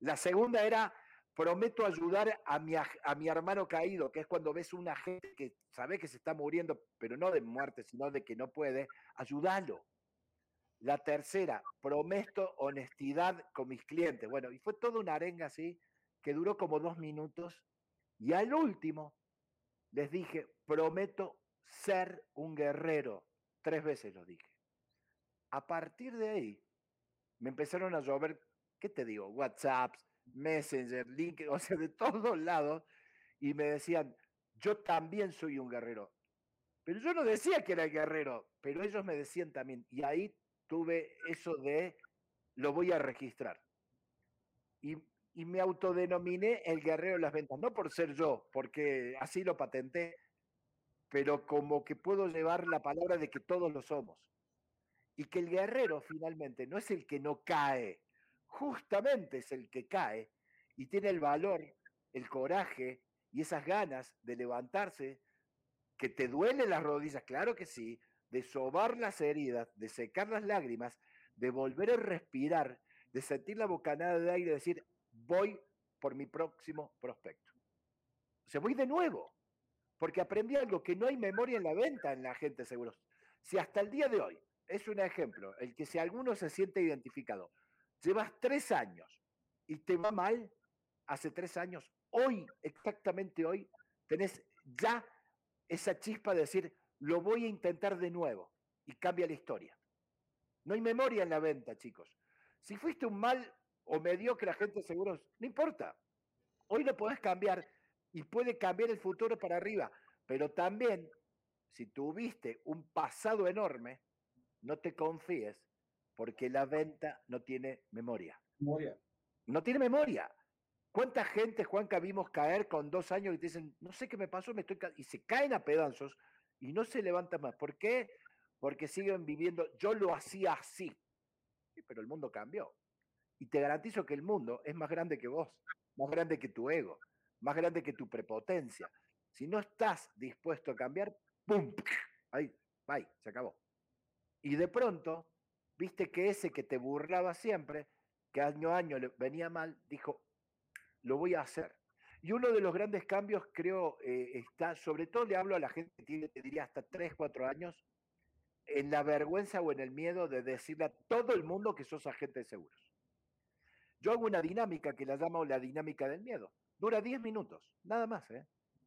La segunda era, prometo ayudar a mi, a mi hermano caído, que es cuando ves una gente que sabe que se está muriendo, pero no de muerte, sino de que no puede, ayúdalo. La tercera, prometo honestidad con mis clientes. Bueno, y fue toda una arenga así, que duró como dos minutos. Y al último, les dije, prometo ser un guerrero. Tres veces lo dije. A partir de ahí, me empezaron a llover, ¿qué te digo? WhatsApps, Messenger, LinkedIn, o sea, de todos lados, y me decían, yo también soy un guerrero. Pero yo no decía que era guerrero, pero ellos me decían también, y ahí tuve eso de, lo voy a registrar. Y, y me autodenominé el guerrero de las ventas, no por ser yo, porque así lo patenté, pero como que puedo llevar la palabra de que todos lo somos. Y que el guerrero finalmente no es el que no cae, justamente es el que cae y tiene el valor, el coraje y esas ganas de levantarse, que te duelen las rodillas, claro que sí, de sobar las heridas, de secar las lágrimas, de volver a respirar, de sentir la bocanada de aire y decir, voy por mi próximo prospecto. O sea, voy de nuevo, porque aprendí algo que no hay memoria en la venta en la gente seguros. Si hasta el día de hoy, es un ejemplo, el que si alguno se siente identificado, llevas tres años y te va mal, hace tres años, hoy, exactamente hoy, tenés ya esa chispa de decir, lo voy a intentar de nuevo y cambia la historia. No hay memoria en la venta, chicos. Si fuiste un mal o mediocre agente de seguros, no importa. Hoy lo podés cambiar y puede cambiar el futuro para arriba. Pero también, si tuviste un pasado enorme, no te confíes porque la venta no tiene memoria. Memoria. No tiene memoria. ¿Cuánta gente, Juanca, vimos caer con dos años y te dicen, no sé qué me pasó, me estoy y se caen a pedazos y no se levantan más? ¿Por qué? Porque siguen viviendo, yo lo hacía así. pero el mundo cambió. Y te garantizo que el mundo es más grande que vos, más grande que tu ego, más grande que tu prepotencia. Si no estás dispuesto a cambiar, ¡pum! Ahí, bye, se acabó. Y de pronto viste que ese que te burlaba siempre, que año a año venía mal, dijo, lo voy a hacer. Y uno de los grandes cambios, creo, eh, está, sobre todo le hablo a la gente que tiene, te diría, hasta 3, 4 años, en la vergüenza o en el miedo de decirle a todo el mundo que sos agente de seguros. Yo hago una dinámica que la llamo la dinámica del miedo. Dura 10 minutos, nada más, ¿eh?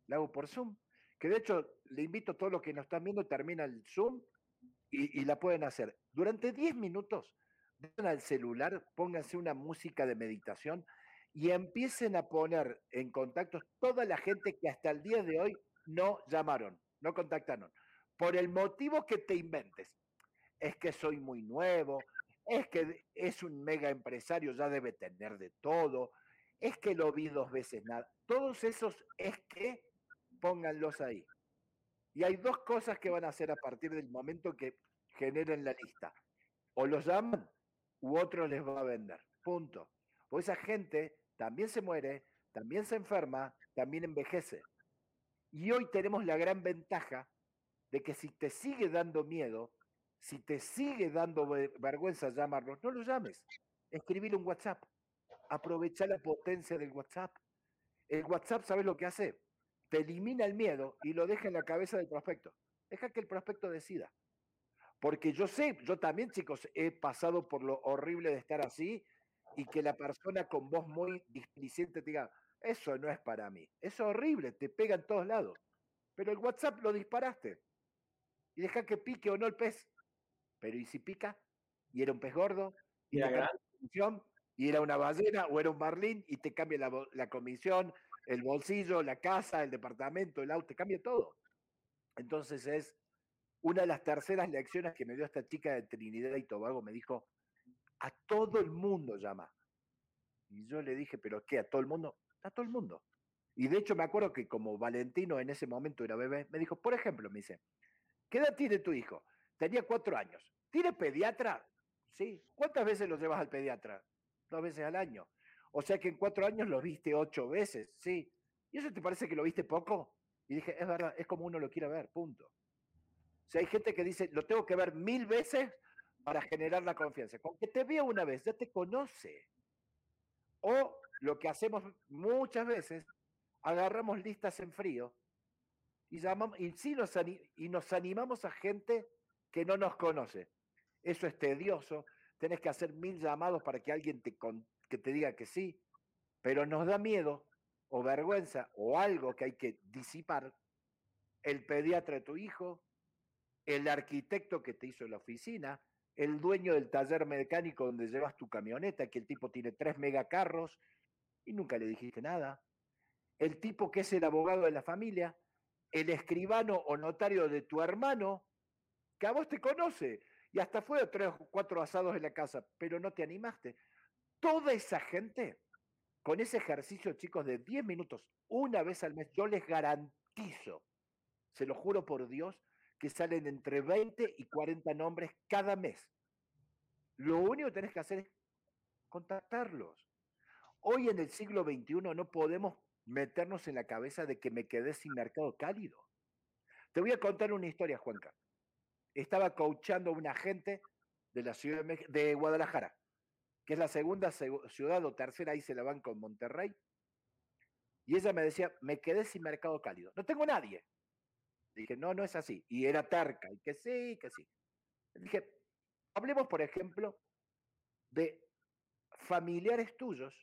La hago por Zoom, que de hecho le invito a todos los que nos están viendo, termina el Zoom y, la pueden hacer. Durante 10 minutos, vayan al celular, pónganse una música de meditación y empiecen a poner en contacto toda la gente que hasta el día de hoy no llamaron, no contactaron, por el motivo que te inventes. Es que soy muy nuevo, es que es un mega empresario, ya debe tener de todo, es que lo vi dos veces nada. Todos esos es que pónganlos ahí. Y hay dos cosas que van a hacer a partir del momento que generen la lista. O los llaman u otro les va a vender. Punto. Pues esa gente también se muere, también se enferma, también envejece. Y hoy tenemos la gran ventaja de que si te sigue dando miedo, si te sigue dando vergüenza llamarlos, no los llames. escribir un WhatsApp. Aprovechar la potencia del WhatsApp. El WhatsApp, ¿sabes lo que hace? Te elimina el miedo y lo deja en la cabeza del prospecto. Deja que el prospecto decida. Porque yo sé, yo también, chicos, he pasado por lo horrible de estar así y que la persona con voz muy displicente te diga, eso no es para mí. Es horrible, te pega en todos lados. Pero el WhatsApp lo disparaste. Y deja que pique o no el pez. Pero ¿y si pica? Y era un pez gordo, y, era la comisión, y era una ballena o era un marlín, y te cambia la comisión, el bolsillo, la casa, el departamento, el auto, te cambia todo. Entonces es una de las terceras lecciones que me dio esta chica de Trinidad y Tobago. Me dijo, a todo el mundo llama. Y yo le dije, ¿pero qué? ¿A todo el mundo? A todo el mundo. Y de hecho me acuerdo que como Valentino en ese momento era bebé, me dijo, por ejemplo, me dice, ¿qué edad tiene tu hijo? Tenía cuatro años. ¿Tiene pediatra? Sí. ¿Cuántas veces lo llevas al pediatra? Dos veces al año. O sea que en cuatro años lo viste ocho veces. Sí. ¿Y eso te parece que lo viste poco? Y dije, es verdad, es como uno lo quiere ver, punto. O sea, hay gente que dice, lo tengo que ver mil veces para generar la confianza. Con que te vea una vez, ya te conoce. O lo que hacemos muchas veces, agarramos listas en frío y, llamamos, y, sí nos, y nos animamos a gente que no nos conoce. Eso es tedioso. Tenés que hacer mil llamados para que alguien te, que te diga que sí, pero nos da miedo o vergüenza o algo que hay que disipar. El pediatra de tu hijo, el arquitecto que te hizo la oficina, el dueño del taller mecánico donde llevas tu camioneta, que el tipo tiene tres megacarros y nunca le dijiste nada. El tipo que es el abogado de la familia, el escribano o notario de tu hermano, que a vos te conoce y hasta fue a tres o cuatro asados en la casa, pero no te animaste. Toda esa gente, con ese ejercicio, chicos, de 10 minutos, una vez al mes, yo les garantizo, se lo juro por Dios, que salen entre 20 y 40 nombres cada mes. Lo único que tenés que hacer es contactarlos. Hoy en el siglo XXI no podemos meternos en la cabeza de que me quedé sin mercado cálido. Te voy a contar una historia, Juanca. Estaba coachando a una gente de la ciudad de, Guadalajara, que es la segunda segu- ciudad o tercera, ahí se la van con Monterrey. Y ella me decía, me quedé sin mercado cálido. No tengo nadie. Dije, no, no es así. Y era terca, y que sí, que sí. Dije, hablemos, por ejemplo, de familiares tuyos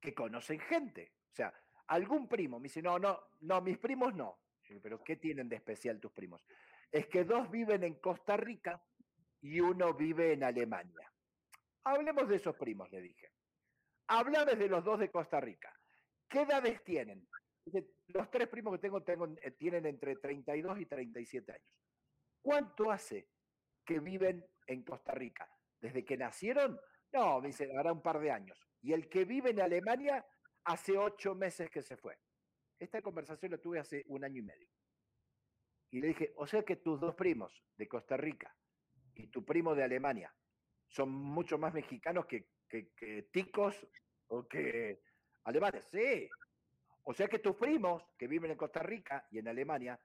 que conocen gente. O sea, algún primo me dice, no, no, no, mis primos no. Digo, Pero ¿qué tienen de especial tus primos? Es que dos viven en Costa Rica y uno vive en Alemania. Hablemos de esos primos, le dije. Hablame de los dos de Costa Rica. ¿Qué edades tienen? Los tres primos que tengo, tengo eh, tienen entre 32 y 37 años. ¿Cuánto hace que viven en Costa Rica? ¿Desde que nacieron? No, me dice, hará un par de años. Y el que vive en Alemania hace ocho meses que se fue. Esta conversación la tuve hace un año y medio. Y le dije, o sea que tus dos primos de Costa Rica y tu primo de Alemania son mucho más mexicanos que, que- que ticos o que alemanes. Sí. O sea que tus primos que viven en Costa Rica y en Alemania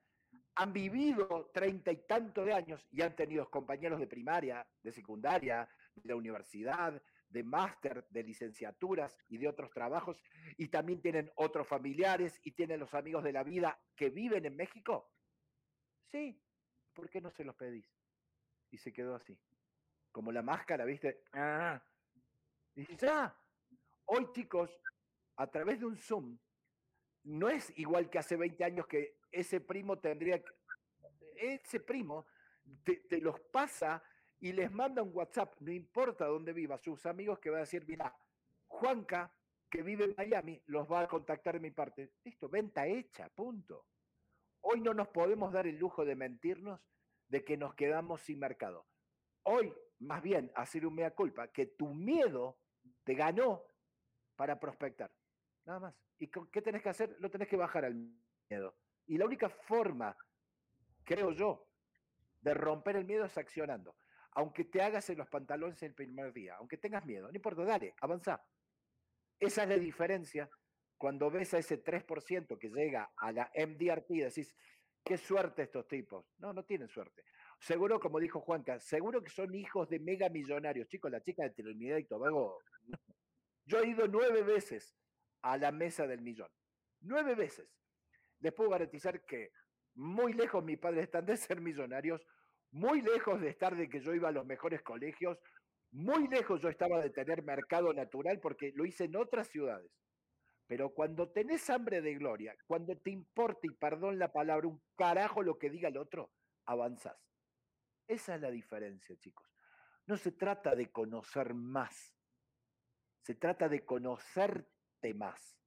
han vivido treinta y tantos de años y han tenido compañeros de primaria, de secundaria, de la universidad, de máster, de licenciaturas y de otros trabajos, y también tienen otros familiares y tienen los amigos de la vida que viven en México. Sí, ¿por qué no se los pedís? Y se quedó así, como la máscara, ¿viste? Ah. Y ah, hoy chicos, a través de un Zoom, no es igual que hace 20 años que ese primo tendría que, ese primo te, los pasa y les manda un WhatsApp, no importa dónde viva, sus amigos que va a decir, mira, Juanca, que vive en Miami, los va a contactar de mi parte. Listo, venta hecha, punto. Hoy no nos podemos dar el lujo de mentirnos de que nos quedamos sin mercado. Hoy, más bien, hacer un mea culpa, que tu miedo te ganó para prospectar. Nada más. ¿Y qué tenés que hacer? Lo tenés que bajar al miedo. Y la única forma, creo yo, de romper el miedo es accionando. Aunque te hagas en los pantalones el primer día, aunque tengas miedo, no importa, dale, avanza. Esa es la diferencia cuando ves a ese 3% que llega a la MDRT y decís, qué suerte estos tipos. No, no tienen suerte. Seguro, como dijo Juanca, seguro que son hijos de mega millonarios. Chicos, la chica de Trinidad y Tobago. Yo he ido nueve veces a la mesa del millón. Nueve veces. Les puedo garantizar que muy lejos mis padres están de ser millonarios, muy lejos de estar de que yo iba a los mejores colegios, muy lejos yo estaba de tener mercado natural porque lo hice en otras ciudades. Pero cuando tenés hambre de gloria, cuando te importa, y perdón la palabra, un carajo lo que diga el otro, avanzás. Esa es la diferencia, chicos. No se trata de conocer más, se trata de conocerte más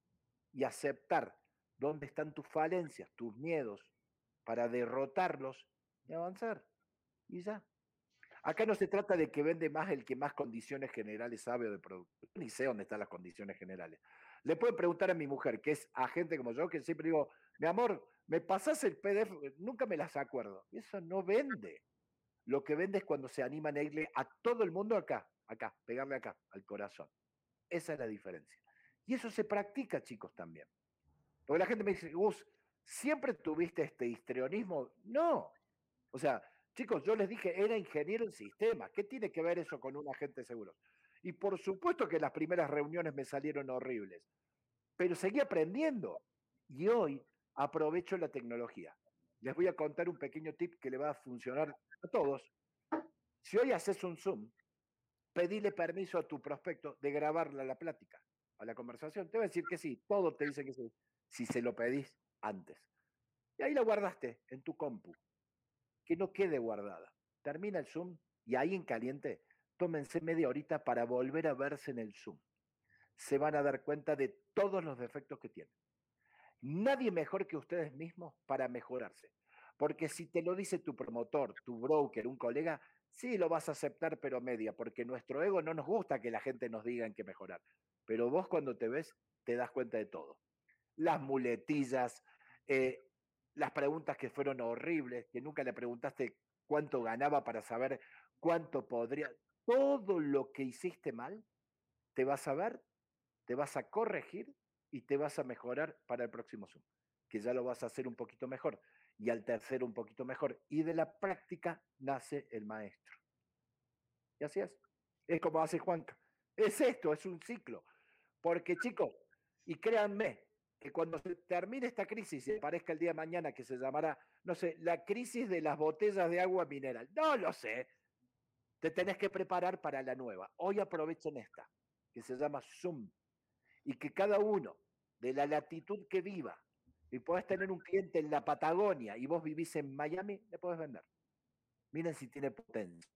y aceptar dónde están tus falencias, tus miedos, para derrotarlos y avanzar. Y ya. Acá no se trata de que vende más el que más condiciones generales sabe o de producto. Ni sé dónde están las condiciones generales. Le pueden preguntar a mi mujer, que es agente como yo, que siempre digo, mi amor, ¿me pasas el PDF? Nunca me las acuerdo. Eso no vende. Lo que vende es cuando se animan a irle a todo el mundo acá, acá, pegarle acá, al corazón. Esa es la diferencia. Y eso se practica, chicos, también. Porque la gente me dice, Gus, ¿siempre tuviste este histrionismo? No. O sea, chicos, yo les dije, era ingeniero en sistemas. ¿Qué tiene que ver eso con un agente de seguros? Y por supuesto que las primeras reuniones me salieron horribles, pero seguí aprendiendo. Y hoy aprovecho la tecnología. Les voy a contar un pequeño tip que le va a funcionar a todos. Si hoy haces un Zoom, pedile permiso a tu prospecto de grabarla la plática, a la conversación. Te va a decir que sí, todo te dice que sí, si se lo pedís antes. Y ahí la guardaste en tu compu. Que no quede guardada. Termina el Zoom y ahí en caliente tómense media horita para volver a verse en el Zoom. Se van a dar cuenta de todos los defectos que tienen. Nadie mejor que ustedes mismos para mejorarse. Porque si te lo dice tu promotor, tu broker, un colega, sí lo vas a aceptar, pero media, porque nuestro ego no nos gusta que la gente nos diga en qué mejorar. Pero vos cuando te ves, te das cuenta de todo. Las muletillas, eh, las preguntas que fueron horribles, que nunca le preguntaste cuánto ganaba para saber cuánto podría todo lo que hiciste mal, te vas a ver, te vas a corregir y te vas a mejorar para el próximo Zoom, que ya lo vas a hacer un poquito mejor y al tercero un poquito mejor. Y de la práctica nace el maestro. Y así es. Es como hace Juanca. Es esto, es un ciclo. Porque chicos, y créanme, que cuando se termine esta crisis y aparezca el día de mañana que se llamará, no sé, la crisis de las botellas de agua mineral, no lo sé, te tenés que preparar para la nueva. Hoy aprovechen esta, que se llama Zoom, y que cada uno, de la latitud que viva, y podés tener un cliente en la Patagonia y vos vivís en Miami, le podés vender. Miren si tiene potencia.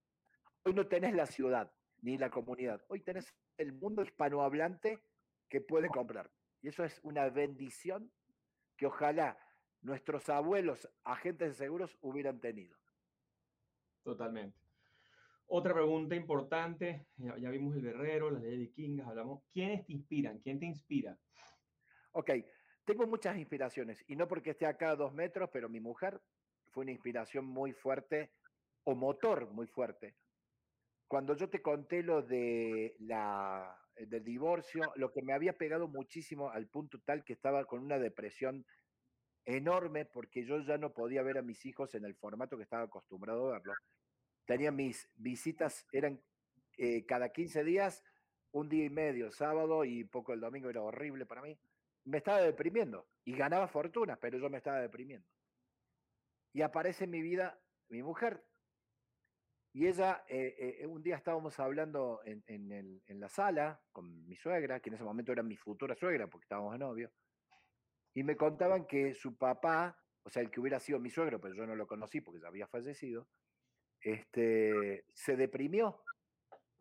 Hoy no tenés la ciudad ni la comunidad, hoy tenés el mundo hispanohablante que puede comprar. Y eso es una bendición que ojalá nuestros abuelos, agentes de seguros, hubieran tenido. Totalmente. Otra pregunta importante, ya, vimos el guerrero, las leyes vikingas, hablamos. ¿Quiénes te inspiran? ¿Quién te inspira? Ok, tengo muchas inspiraciones y no porque esté acá a dos metros, pero mi mujer fue una inspiración muy fuerte o motor muy fuerte. Cuando yo te conté lo de la, del divorcio, lo que me había pegado muchísimo al punto tal que estaba con una depresión enorme porque yo ya no podía ver a mis hijos en el formato que estaba acostumbrado a verlo tenía mis visitas, eran eh, cada 15 días, un día y medio, sábado y poco el domingo, era horrible para mí. Me estaba deprimiendo y ganaba fortuna, pero yo me estaba deprimiendo. Y aparece en mi vida mi mujer. Y ella, eh, eh, un día estábamos hablando en, en, la sala con mi suegra, que en ese momento era mi futura suegra porque estábamos de novio, y me contaban que su papá, o sea, el que hubiera sido mi suegro, pero yo no lo conocí porque ya había fallecido, este, se deprimió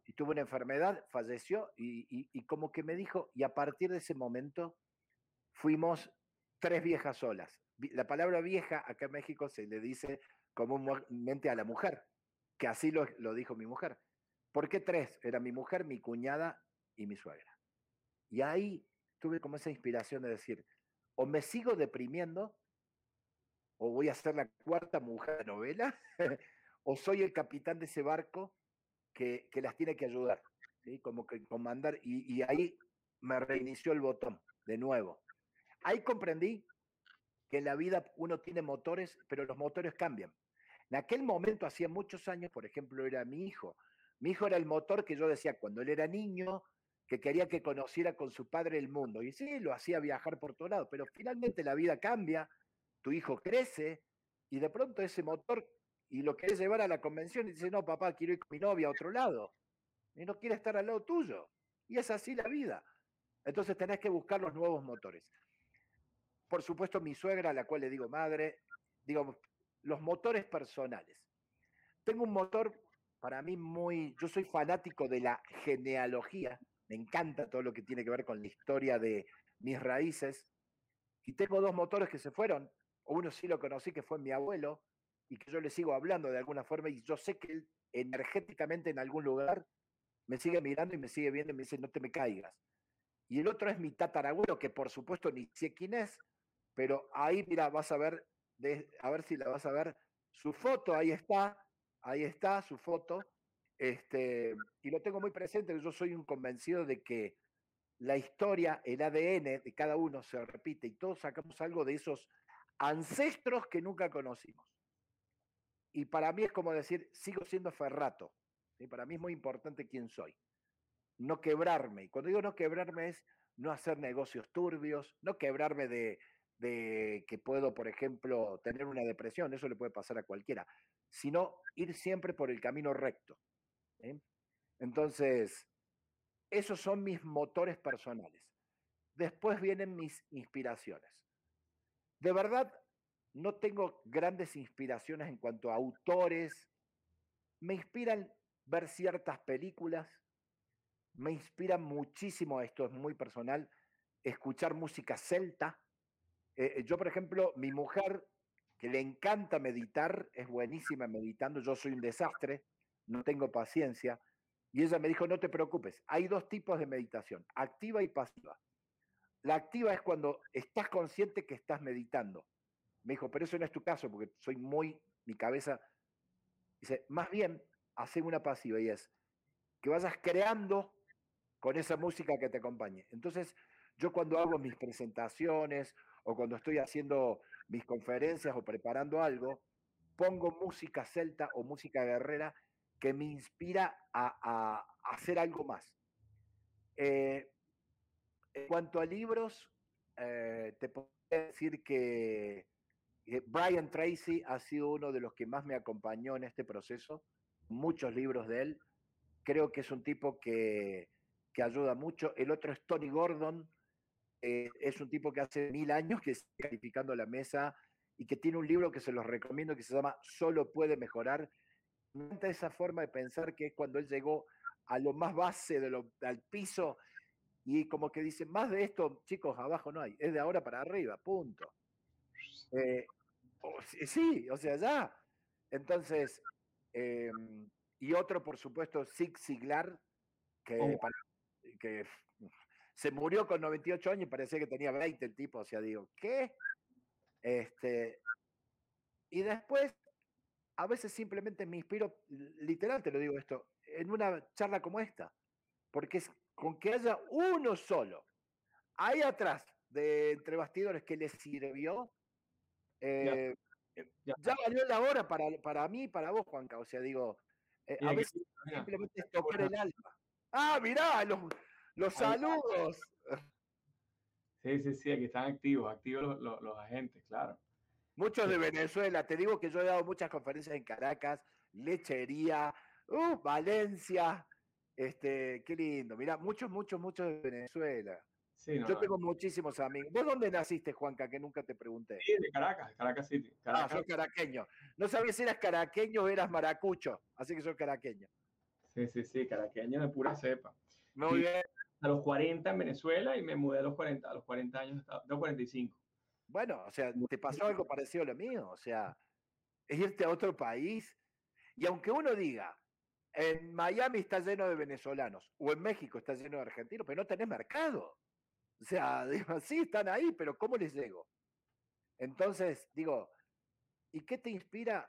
y tuvo una enfermedad, falleció y, como que me dijo, y a partir de ese momento fuimos tres viejas solas. La palabra vieja acá en México se le dice comúnmente a la mujer, que así lo, dijo mi mujer. ¿Por qué tres? Era mi mujer, mi cuñada y mi suegra. Y ahí tuve como esa inspiración de decir, o me sigo deprimiendo, o voy a ser la cuarta mujer de novela, o soy el capitán de ese barco que, las tiene que ayudar, como que comandar, y, ahí me reinició el botón de nuevo. Ahí comprendí que en la vida uno tiene motores, pero los motores cambian. En aquel momento, hacía muchos años, por ejemplo, era mi hijo. Mi hijo era el motor que yo decía cuando él era niño, que quería que conociera con su padre el mundo. Y sí, lo hacía viajar por todo lado, pero finalmente la vida cambia, tu hijo crece y de pronto ese motor y lo querés llevar a la convención y dice, no, papá, quiero ir con mi novia a otro lado. Y no quiere estar al lado tuyo. Y es así la vida. Entonces tenés que buscar los nuevos motores. Por supuesto, mi suegra, a la cual le digo madre, digo, los motores personales. Tengo un motor para mí muy, yo soy fanático de la genealogía, me encanta todo lo que tiene que ver con la historia de mis raíces. Y tengo dos motores que se fueron. Uno sí lo conocí, que fue mi abuelo, y que yo le sigo hablando de alguna forma, y yo sé que él energéticamente en algún lugar me sigue mirando y me sigue viendo y me dice, no te me caigas. Y el otro es mi tatarabuelo, que por supuesto ni sé quién es, pero ahí, mira, vas a ver, a ver si la vas a ver, su foto, ahí está, ahí está su foto, este, y lo tengo muy presente, yo soy un convencido de que la historia, el ADN de cada uno se repite y todos sacamos algo de esos ancestros que nunca conocimos. Y para mí es como decir, sigo siendo ferrato. y Para mí es muy importante quién soy. No quebrarme. Y cuando digo no quebrarme es no hacer negocios turbios, no quebrarme de, de que puedo, por ejemplo, tener una depresión, eso le puede pasar a cualquiera, sino ir siempre por el camino recto. Entonces, esos son mis motores personales. Después vienen mis inspiraciones. De verdad, no tengo grandes inspiraciones en cuanto a autores. Me inspiran ver ciertas películas. Me inspira muchísimo, esto es muy personal, escuchar música celta. Eh, eh, yo, por ejemplo, mi mujer, que le encanta meditar, es buenísima meditando, yo soy un desastre, no tengo paciencia. Y ella me dijo, no te preocupes, hay dos tipos de meditación, activa y pasiva. La activa es cuando estás consciente que estás meditando. Me dijo, pero eso no es tu caso, porque soy muy, mi cabeza, dice, más bien, hace una pasiva y es que vayas creando con esa música que te acompañe. Entonces, yo cuando hago mis presentaciones o cuando estoy haciendo mis conferencias o preparando algo, pongo música celta o música guerrera que me inspira a, hacer algo más. Eh, en cuanto a libros, eh, te puedo decir que Brian Tracy ha sido uno de los que más me acompañó en este proceso, muchos libros de él. Creo que es un tipo que, ayuda mucho. El otro es Tony Gordon, eh, es un tipo que hace mil años que está calificando la mesa y que tiene un libro que se los recomiendo que se llama Solo puede mejorar, me encanta esa forma de pensar que es cuando él llegó a lo más base de lo, al piso y como que dice, más de esto, chicos, abajo no hay, es de ahora para arriba, punto. Eh, sí, o sea, ya. Entonces, em, y otro, por supuesto, Zig Ziglar, que, oh. que se murió con 98 años y parecía que tenía 20 el tipo, o sea, digo, ¿qué? Este, y después a veces simplemente me inspiro, literal te lo digo esto, en una charla como esta, porque es con que haya uno solo ahí atrás de entre bastidores que le sirvió, ya. Eh, eh, valió la hora para, para mí y para vos, Juanca. O sea, digo, eh, a veces simplemente es tocar el alma. Ah, mirá, los, los saludos. Sí, sí, sí, aquí están activos, activos los, los agentes, claro. Muchos de Venezuela, te digo que yo he dado muchas conferencias en Caracas, Lechería, uh, Valencia, este, qué lindo, mira, muchos, muchos, muchos de Venezuela. yo tengo muchísimos amigos. ¿Vos dónde naciste, Juanca? Que nunca te pregunté. Sí, de Caracas, Caracas City. Ah, soy caraqueño. No sabía si eras caraqueño o eras maracucho, así que soy caraqueño. Sí, sí, sí, caraqueño de pura cepa. Muy bien. A los 40 en Venezuela y me mudé a los 40, a los 40 años, a los 45. Bueno, o sea, te pasó algo parecido a lo mío, o sea, es irte a otro país. Y aunque uno diga, en Miami está lleno de venezolanos, o en México está lleno de argentinos, pero no tenés mercado. O sea, digo, sí, están ahí, pero ¿cómo les llego? Entonces, digo, ¿y qué te inspira?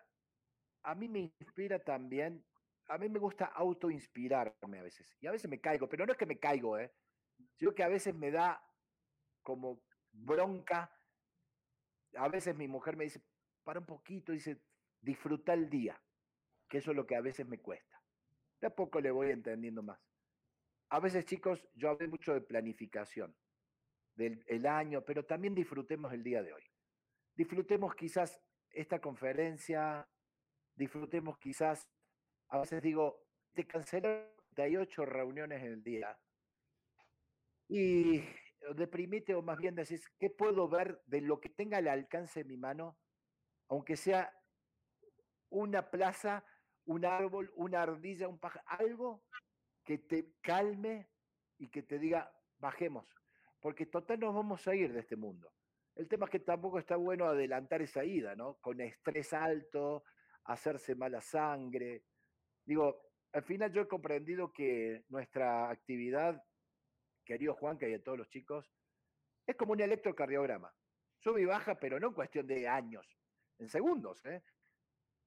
A mí me inspira también, a mí me gusta autoinspirarme a veces, y a veces me caigo, pero no es que me caigo, ¿eh? sino que a veces me da como bronca a veces mi mujer me dice, para un poquito, dice, disfruta el día, que eso es lo que a veces me cuesta. De a poco le voy entendiendo más. A veces, chicos, yo hablé mucho de planificación del el año, pero también disfrutemos el día de hoy. Disfrutemos quizás esta conferencia, disfrutemos quizás, a veces digo, te cancelaron 38 reuniones en el día y deprimite o más bien decís, ¿qué puedo ver de lo que tenga al alcance de mi mano, aunque sea una plaza, un árbol, una ardilla, un pájaro, algo que te calme y que te diga, bajemos, porque total nos vamos a ir de este mundo. El tema es que tampoco está bueno adelantar esa ida, ¿no? Con estrés alto, hacerse mala sangre. Digo, al final yo he comprendido que nuestra actividad, querido Juan, que hay a todos los chicos, es como un electrocardiograma. Sube y baja, pero no en cuestión de años, en segundos. ¿eh?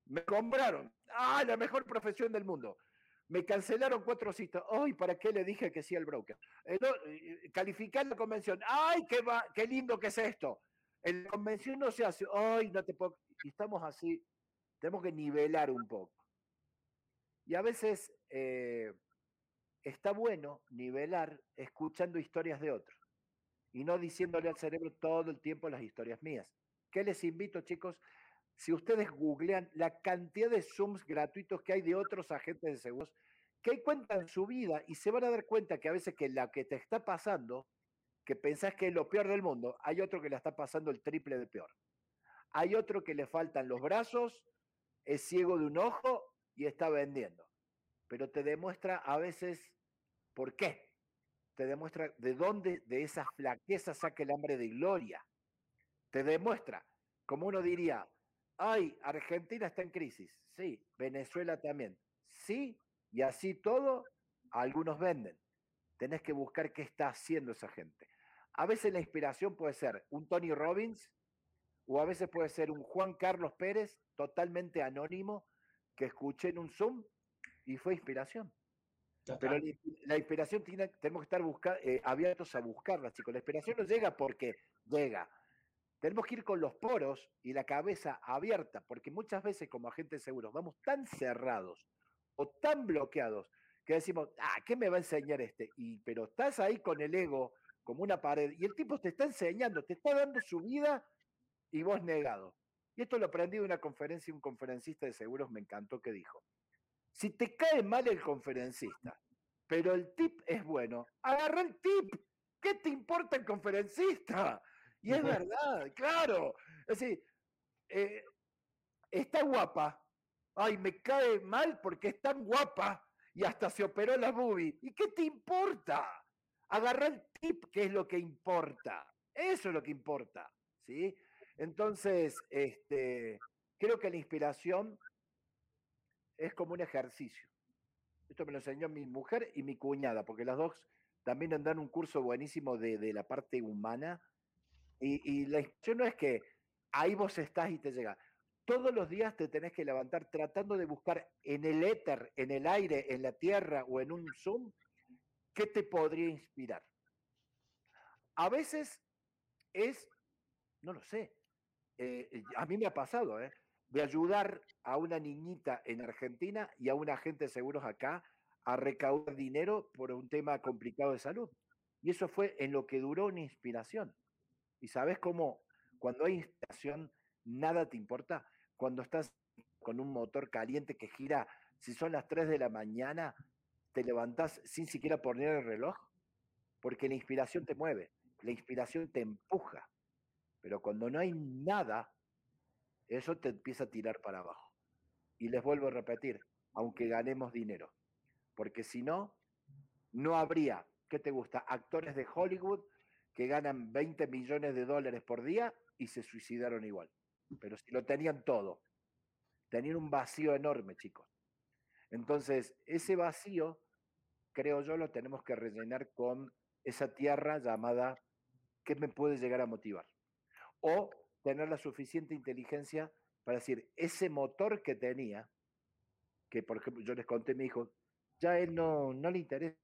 Me compraron. ¡Ah, la mejor profesión del mundo! Me cancelaron cuatro citas. ¡Ay, para qué le dije que sí al broker! Eh, eh, calificar la convención. ¡Ay, qué, va, qué lindo que es esto! En la convención no se hace. ¡Ay, no te puedo! Estamos así. Tenemos que nivelar un poco. Y a veces eh, está bueno nivelar escuchando historias de otros y no diciéndole al cerebro todo el tiempo las historias mías. ¿Qué les invito, chicos? si ustedes googlean la cantidad de Zooms gratuitos que hay de otros agentes de seguros, que cuentan su vida y se van a dar cuenta que a veces que la que te está pasando, que pensás que es lo peor del mundo, hay otro que le está pasando el triple de peor. Hay otro que le faltan los brazos, es ciego de un ojo y está vendiendo. Pero te demuestra a veces por qué. Te demuestra de dónde de esas flaquezas saca el hambre de gloria. Te demuestra, como uno diría, ay, Argentina está en crisis. Sí, Venezuela también. Sí, y así todo, algunos venden. Tenés que buscar qué está haciendo esa gente. A veces la inspiración puede ser un Tony Robbins o a veces puede ser un Juan Carlos Pérez totalmente anónimo que escuché en un Zoom y fue inspiración. Pero la, inspiración tiene, tenemos que estar eh, abiertos a buscarla, chicos. La inspiración no llega porque llega. Tenemos que ir con los poros y la cabeza abierta, porque muchas veces como agentes seguros vamos tan cerrados o tan bloqueados que decimos, ah, ¿qué me va a enseñar este? Y, pero estás ahí con el ego como una pared y el tipo te está enseñando, te está dando su vida y vos negado. Y esto lo aprendí de una conferencia, un conferencista de seguros me encantó que dijo, si te cae mal el conferencista, pero el tip es bueno, agarra el tip. ¿Qué te importa el conferencista? Y es verdad, claro. Es decir, eh, está guapa. Ay, me cae mal porque es tan guapa y hasta se operó la boobie. ¿Y qué te importa? Agarra el tip, que es lo que importa. Eso es lo que importa. ¿sí? Entonces, este, creo que la inspiración es como un ejercicio. Esto me lo enseñó mi mujer y mi cuñada, porque las dos también dan un curso buenísimo de, la parte humana y, la inspiración no es que ahí vos estás y te llega. Todos los días te tenés que levantar tratando de buscar en el éter, en el aire, en la tierra o en un Zoom, qué te podría inspirar. A veces es, no lo sé, eh, a mí me ha pasado, ¿eh? de ayudar a una niñita en Argentina y a un agente de seguros acá a recaudar dinero por un tema complicado de salud. Y eso fue en lo que duró una inspiración. Y sabes cómo cuando hay inspiración nada te importa. Cuando estás con un motor caliente que gira, si son las 3 de la mañana, te levantás sin siquiera poner el reloj, porque la inspiración te mueve, la inspiración te empuja. Pero cuando no hay nada, eso te empieza a tirar para abajo. Y les vuelvo a repetir, aunque ganemos dinero, porque si no, no habría, ¿qué te gusta? Actores de Hollywood que ganan 20 millones de dólares por día y se suicidaron igual. Pero si lo tenían todo, tenían un vacío enorme, chicos. Entonces, ese vacío, creo yo, lo tenemos que rellenar con esa tierra llamada ¿qué me puede llegar a motivar? O tener la suficiente inteligencia para decir, ese motor que tenía, que por ejemplo yo les conté a mi hijo, ya a él no, no le interesa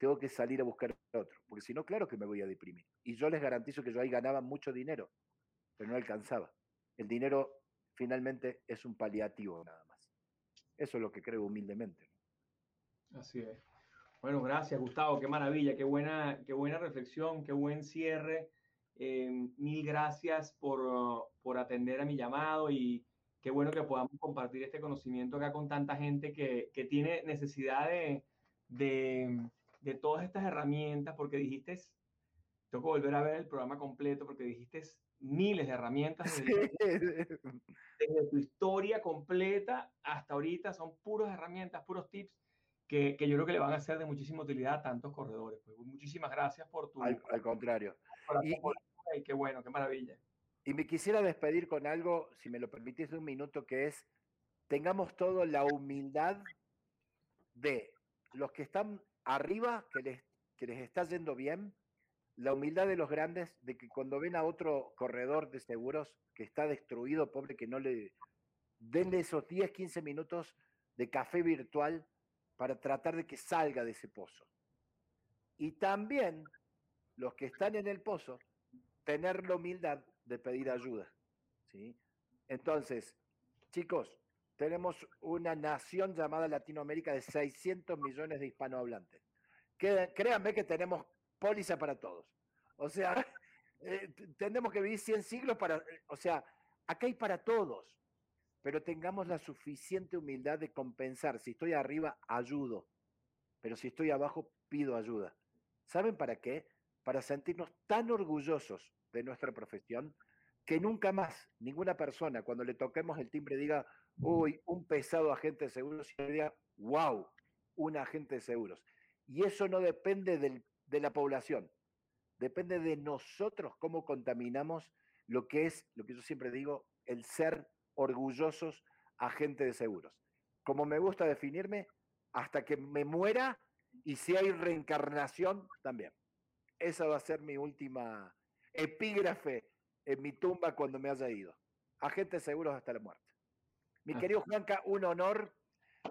tengo que salir a buscar otro, porque si no, claro que me voy a deprimir. Y yo les garantizo que yo ahí ganaba mucho dinero, pero no alcanzaba. El dinero finalmente es un paliativo nada más. Eso es lo que creo humildemente. Así es. Bueno, gracias Gustavo, qué maravilla, qué buena, qué buena reflexión, qué buen cierre. Eh, mil gracias por, por atender a mi llamado y qué bueno que podamos compartir este conocimiento acá con tanta gente que, que tiene necesidad de, de, de, todas estas herramientas, porque dijiste, tengo que volver a ver el programa completo, porque dijiste miles de herramientas desde, desde tu historia completa hasta ahorita, son puras herramientas, puros tips que, que, yo creo que le van a ser de muchísima utilidad a tantos corredores. Pues muchísimas gracias por tu... Al, al contrario. Y, y, qué bueno, qué maravilla. Y me quisiera despedir con algo, si me lo permitís, un minuto, que es, tengamos todo la humildad de los que están arriba, que les, que les está yendo bien, la humildad de los grandes, de que cuando ven a otro corredor de seguros que está destruido, pobre, que no le denle esos 10, 15 minutos de café virtual para tratar de que salga de ese pozo. Y también los que están en el pozo, tener la humildad de pedir ayuda. ¿sí? Entonces, chicos, tenemos una nación llamada Latinoamérica de 600 millones de hispanohablantes. Créanme que tenemos póliza para todos. O sea, eh, tenemos que vivir 100 siglos para... O sea, acá hay para todos, pero tengamos la suficiente humildad de compensar. Si estoy arriba, ayudo, pero si estoy abajo, pido ayuda. ¿Saben para qué? Para sentirnos tan orgullosos de nuestra profesión que nunca más ninguna persona cuando le toquemos el timbre diga, uy, un pesado agente de seguros, y diga, wow, un agente de seguros. Y eso no depende de la población, depende de nosotros cómo contaminamos lo que es, lo que yo siempre digo, el ser orgullosos agentes de seguros. Como me gusta definirme, hasta que me muera y si hay reencarnación, también. Esa va a ser mi última epígrafe en mi tumba cuando me haya ido. Agentes seguros hasta la muerte. Mi ah. querido Juanca, un honor.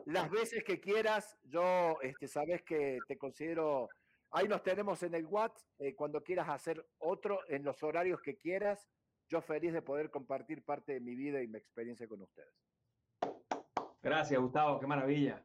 Las veces que quieras, yo, este, sabes que te considero, ahí nos tenemos en el WhatsApp, eh, cuando quieras hacer otro, en los horarios que quieras, yo feliz de poder compartir parte de mi vida y mi experiencia con ustedes. Gracias, Gustavo, qué maravilla,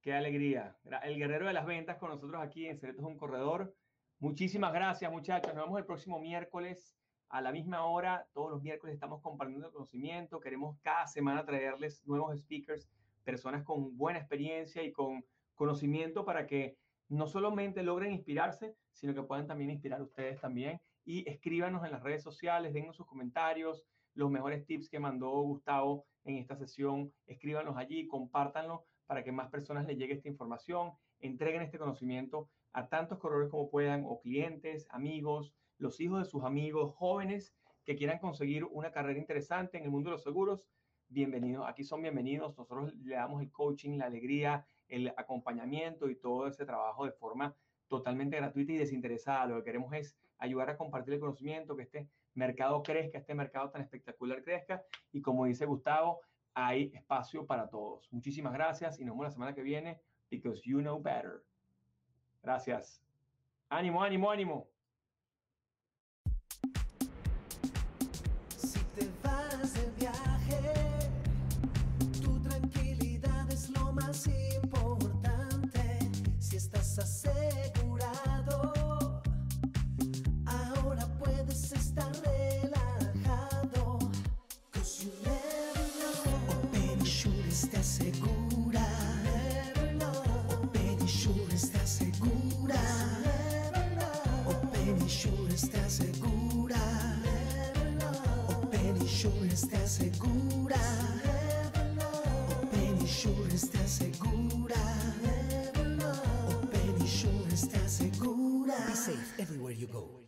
qué alegría. El guerrero de las ventas con nosotros aquí en Secretos un Corredor. Muchísimas gracias, muchachos. Nos vemos el próximo miércoles a la misma hora. Todos los miércoles estamos compartiendo conocimiento. Queremos cada semana traerles nuevos speakers, personas con buena experiencia y con conocimiento para que no solamente logren inspirarse, sino que puedan también inspirar ustedes también. Y escríbanos en las redes sociales, dennos sus comentarios, los mejores tips que mandó Gustavo en esta sesión. Escríbanos allí, compártanlo para que más personas les llegue esta información. Entreguen este conocimiento a tantos corredores como puedan, o clientes, amigos, los hijos de sus amigos, jóvenes que quieran conseguir una carrera interesante en el mundo de los seguros. Bienvenidos, aquí son bienvenidos. Nosotros le damos el coaching, la alegría, el acompañamiento y todo ese trabajo de forma totalmente gratuita y desinteresada. Lo que queremos es ayudar a compartir el conocimiento, que este mercado crezca, este mercado tan espectacular crezca. Y como dice Gustavo, hay espacio para todos. Muchísimas gracias y nos vemos la semana que viene, because you know better. Gracias. Ánimo, ánimo, ánimo. Si te vas de viaje, tu tranquilidad es lo más importante. Si estás asegurado, safe everywhere you go.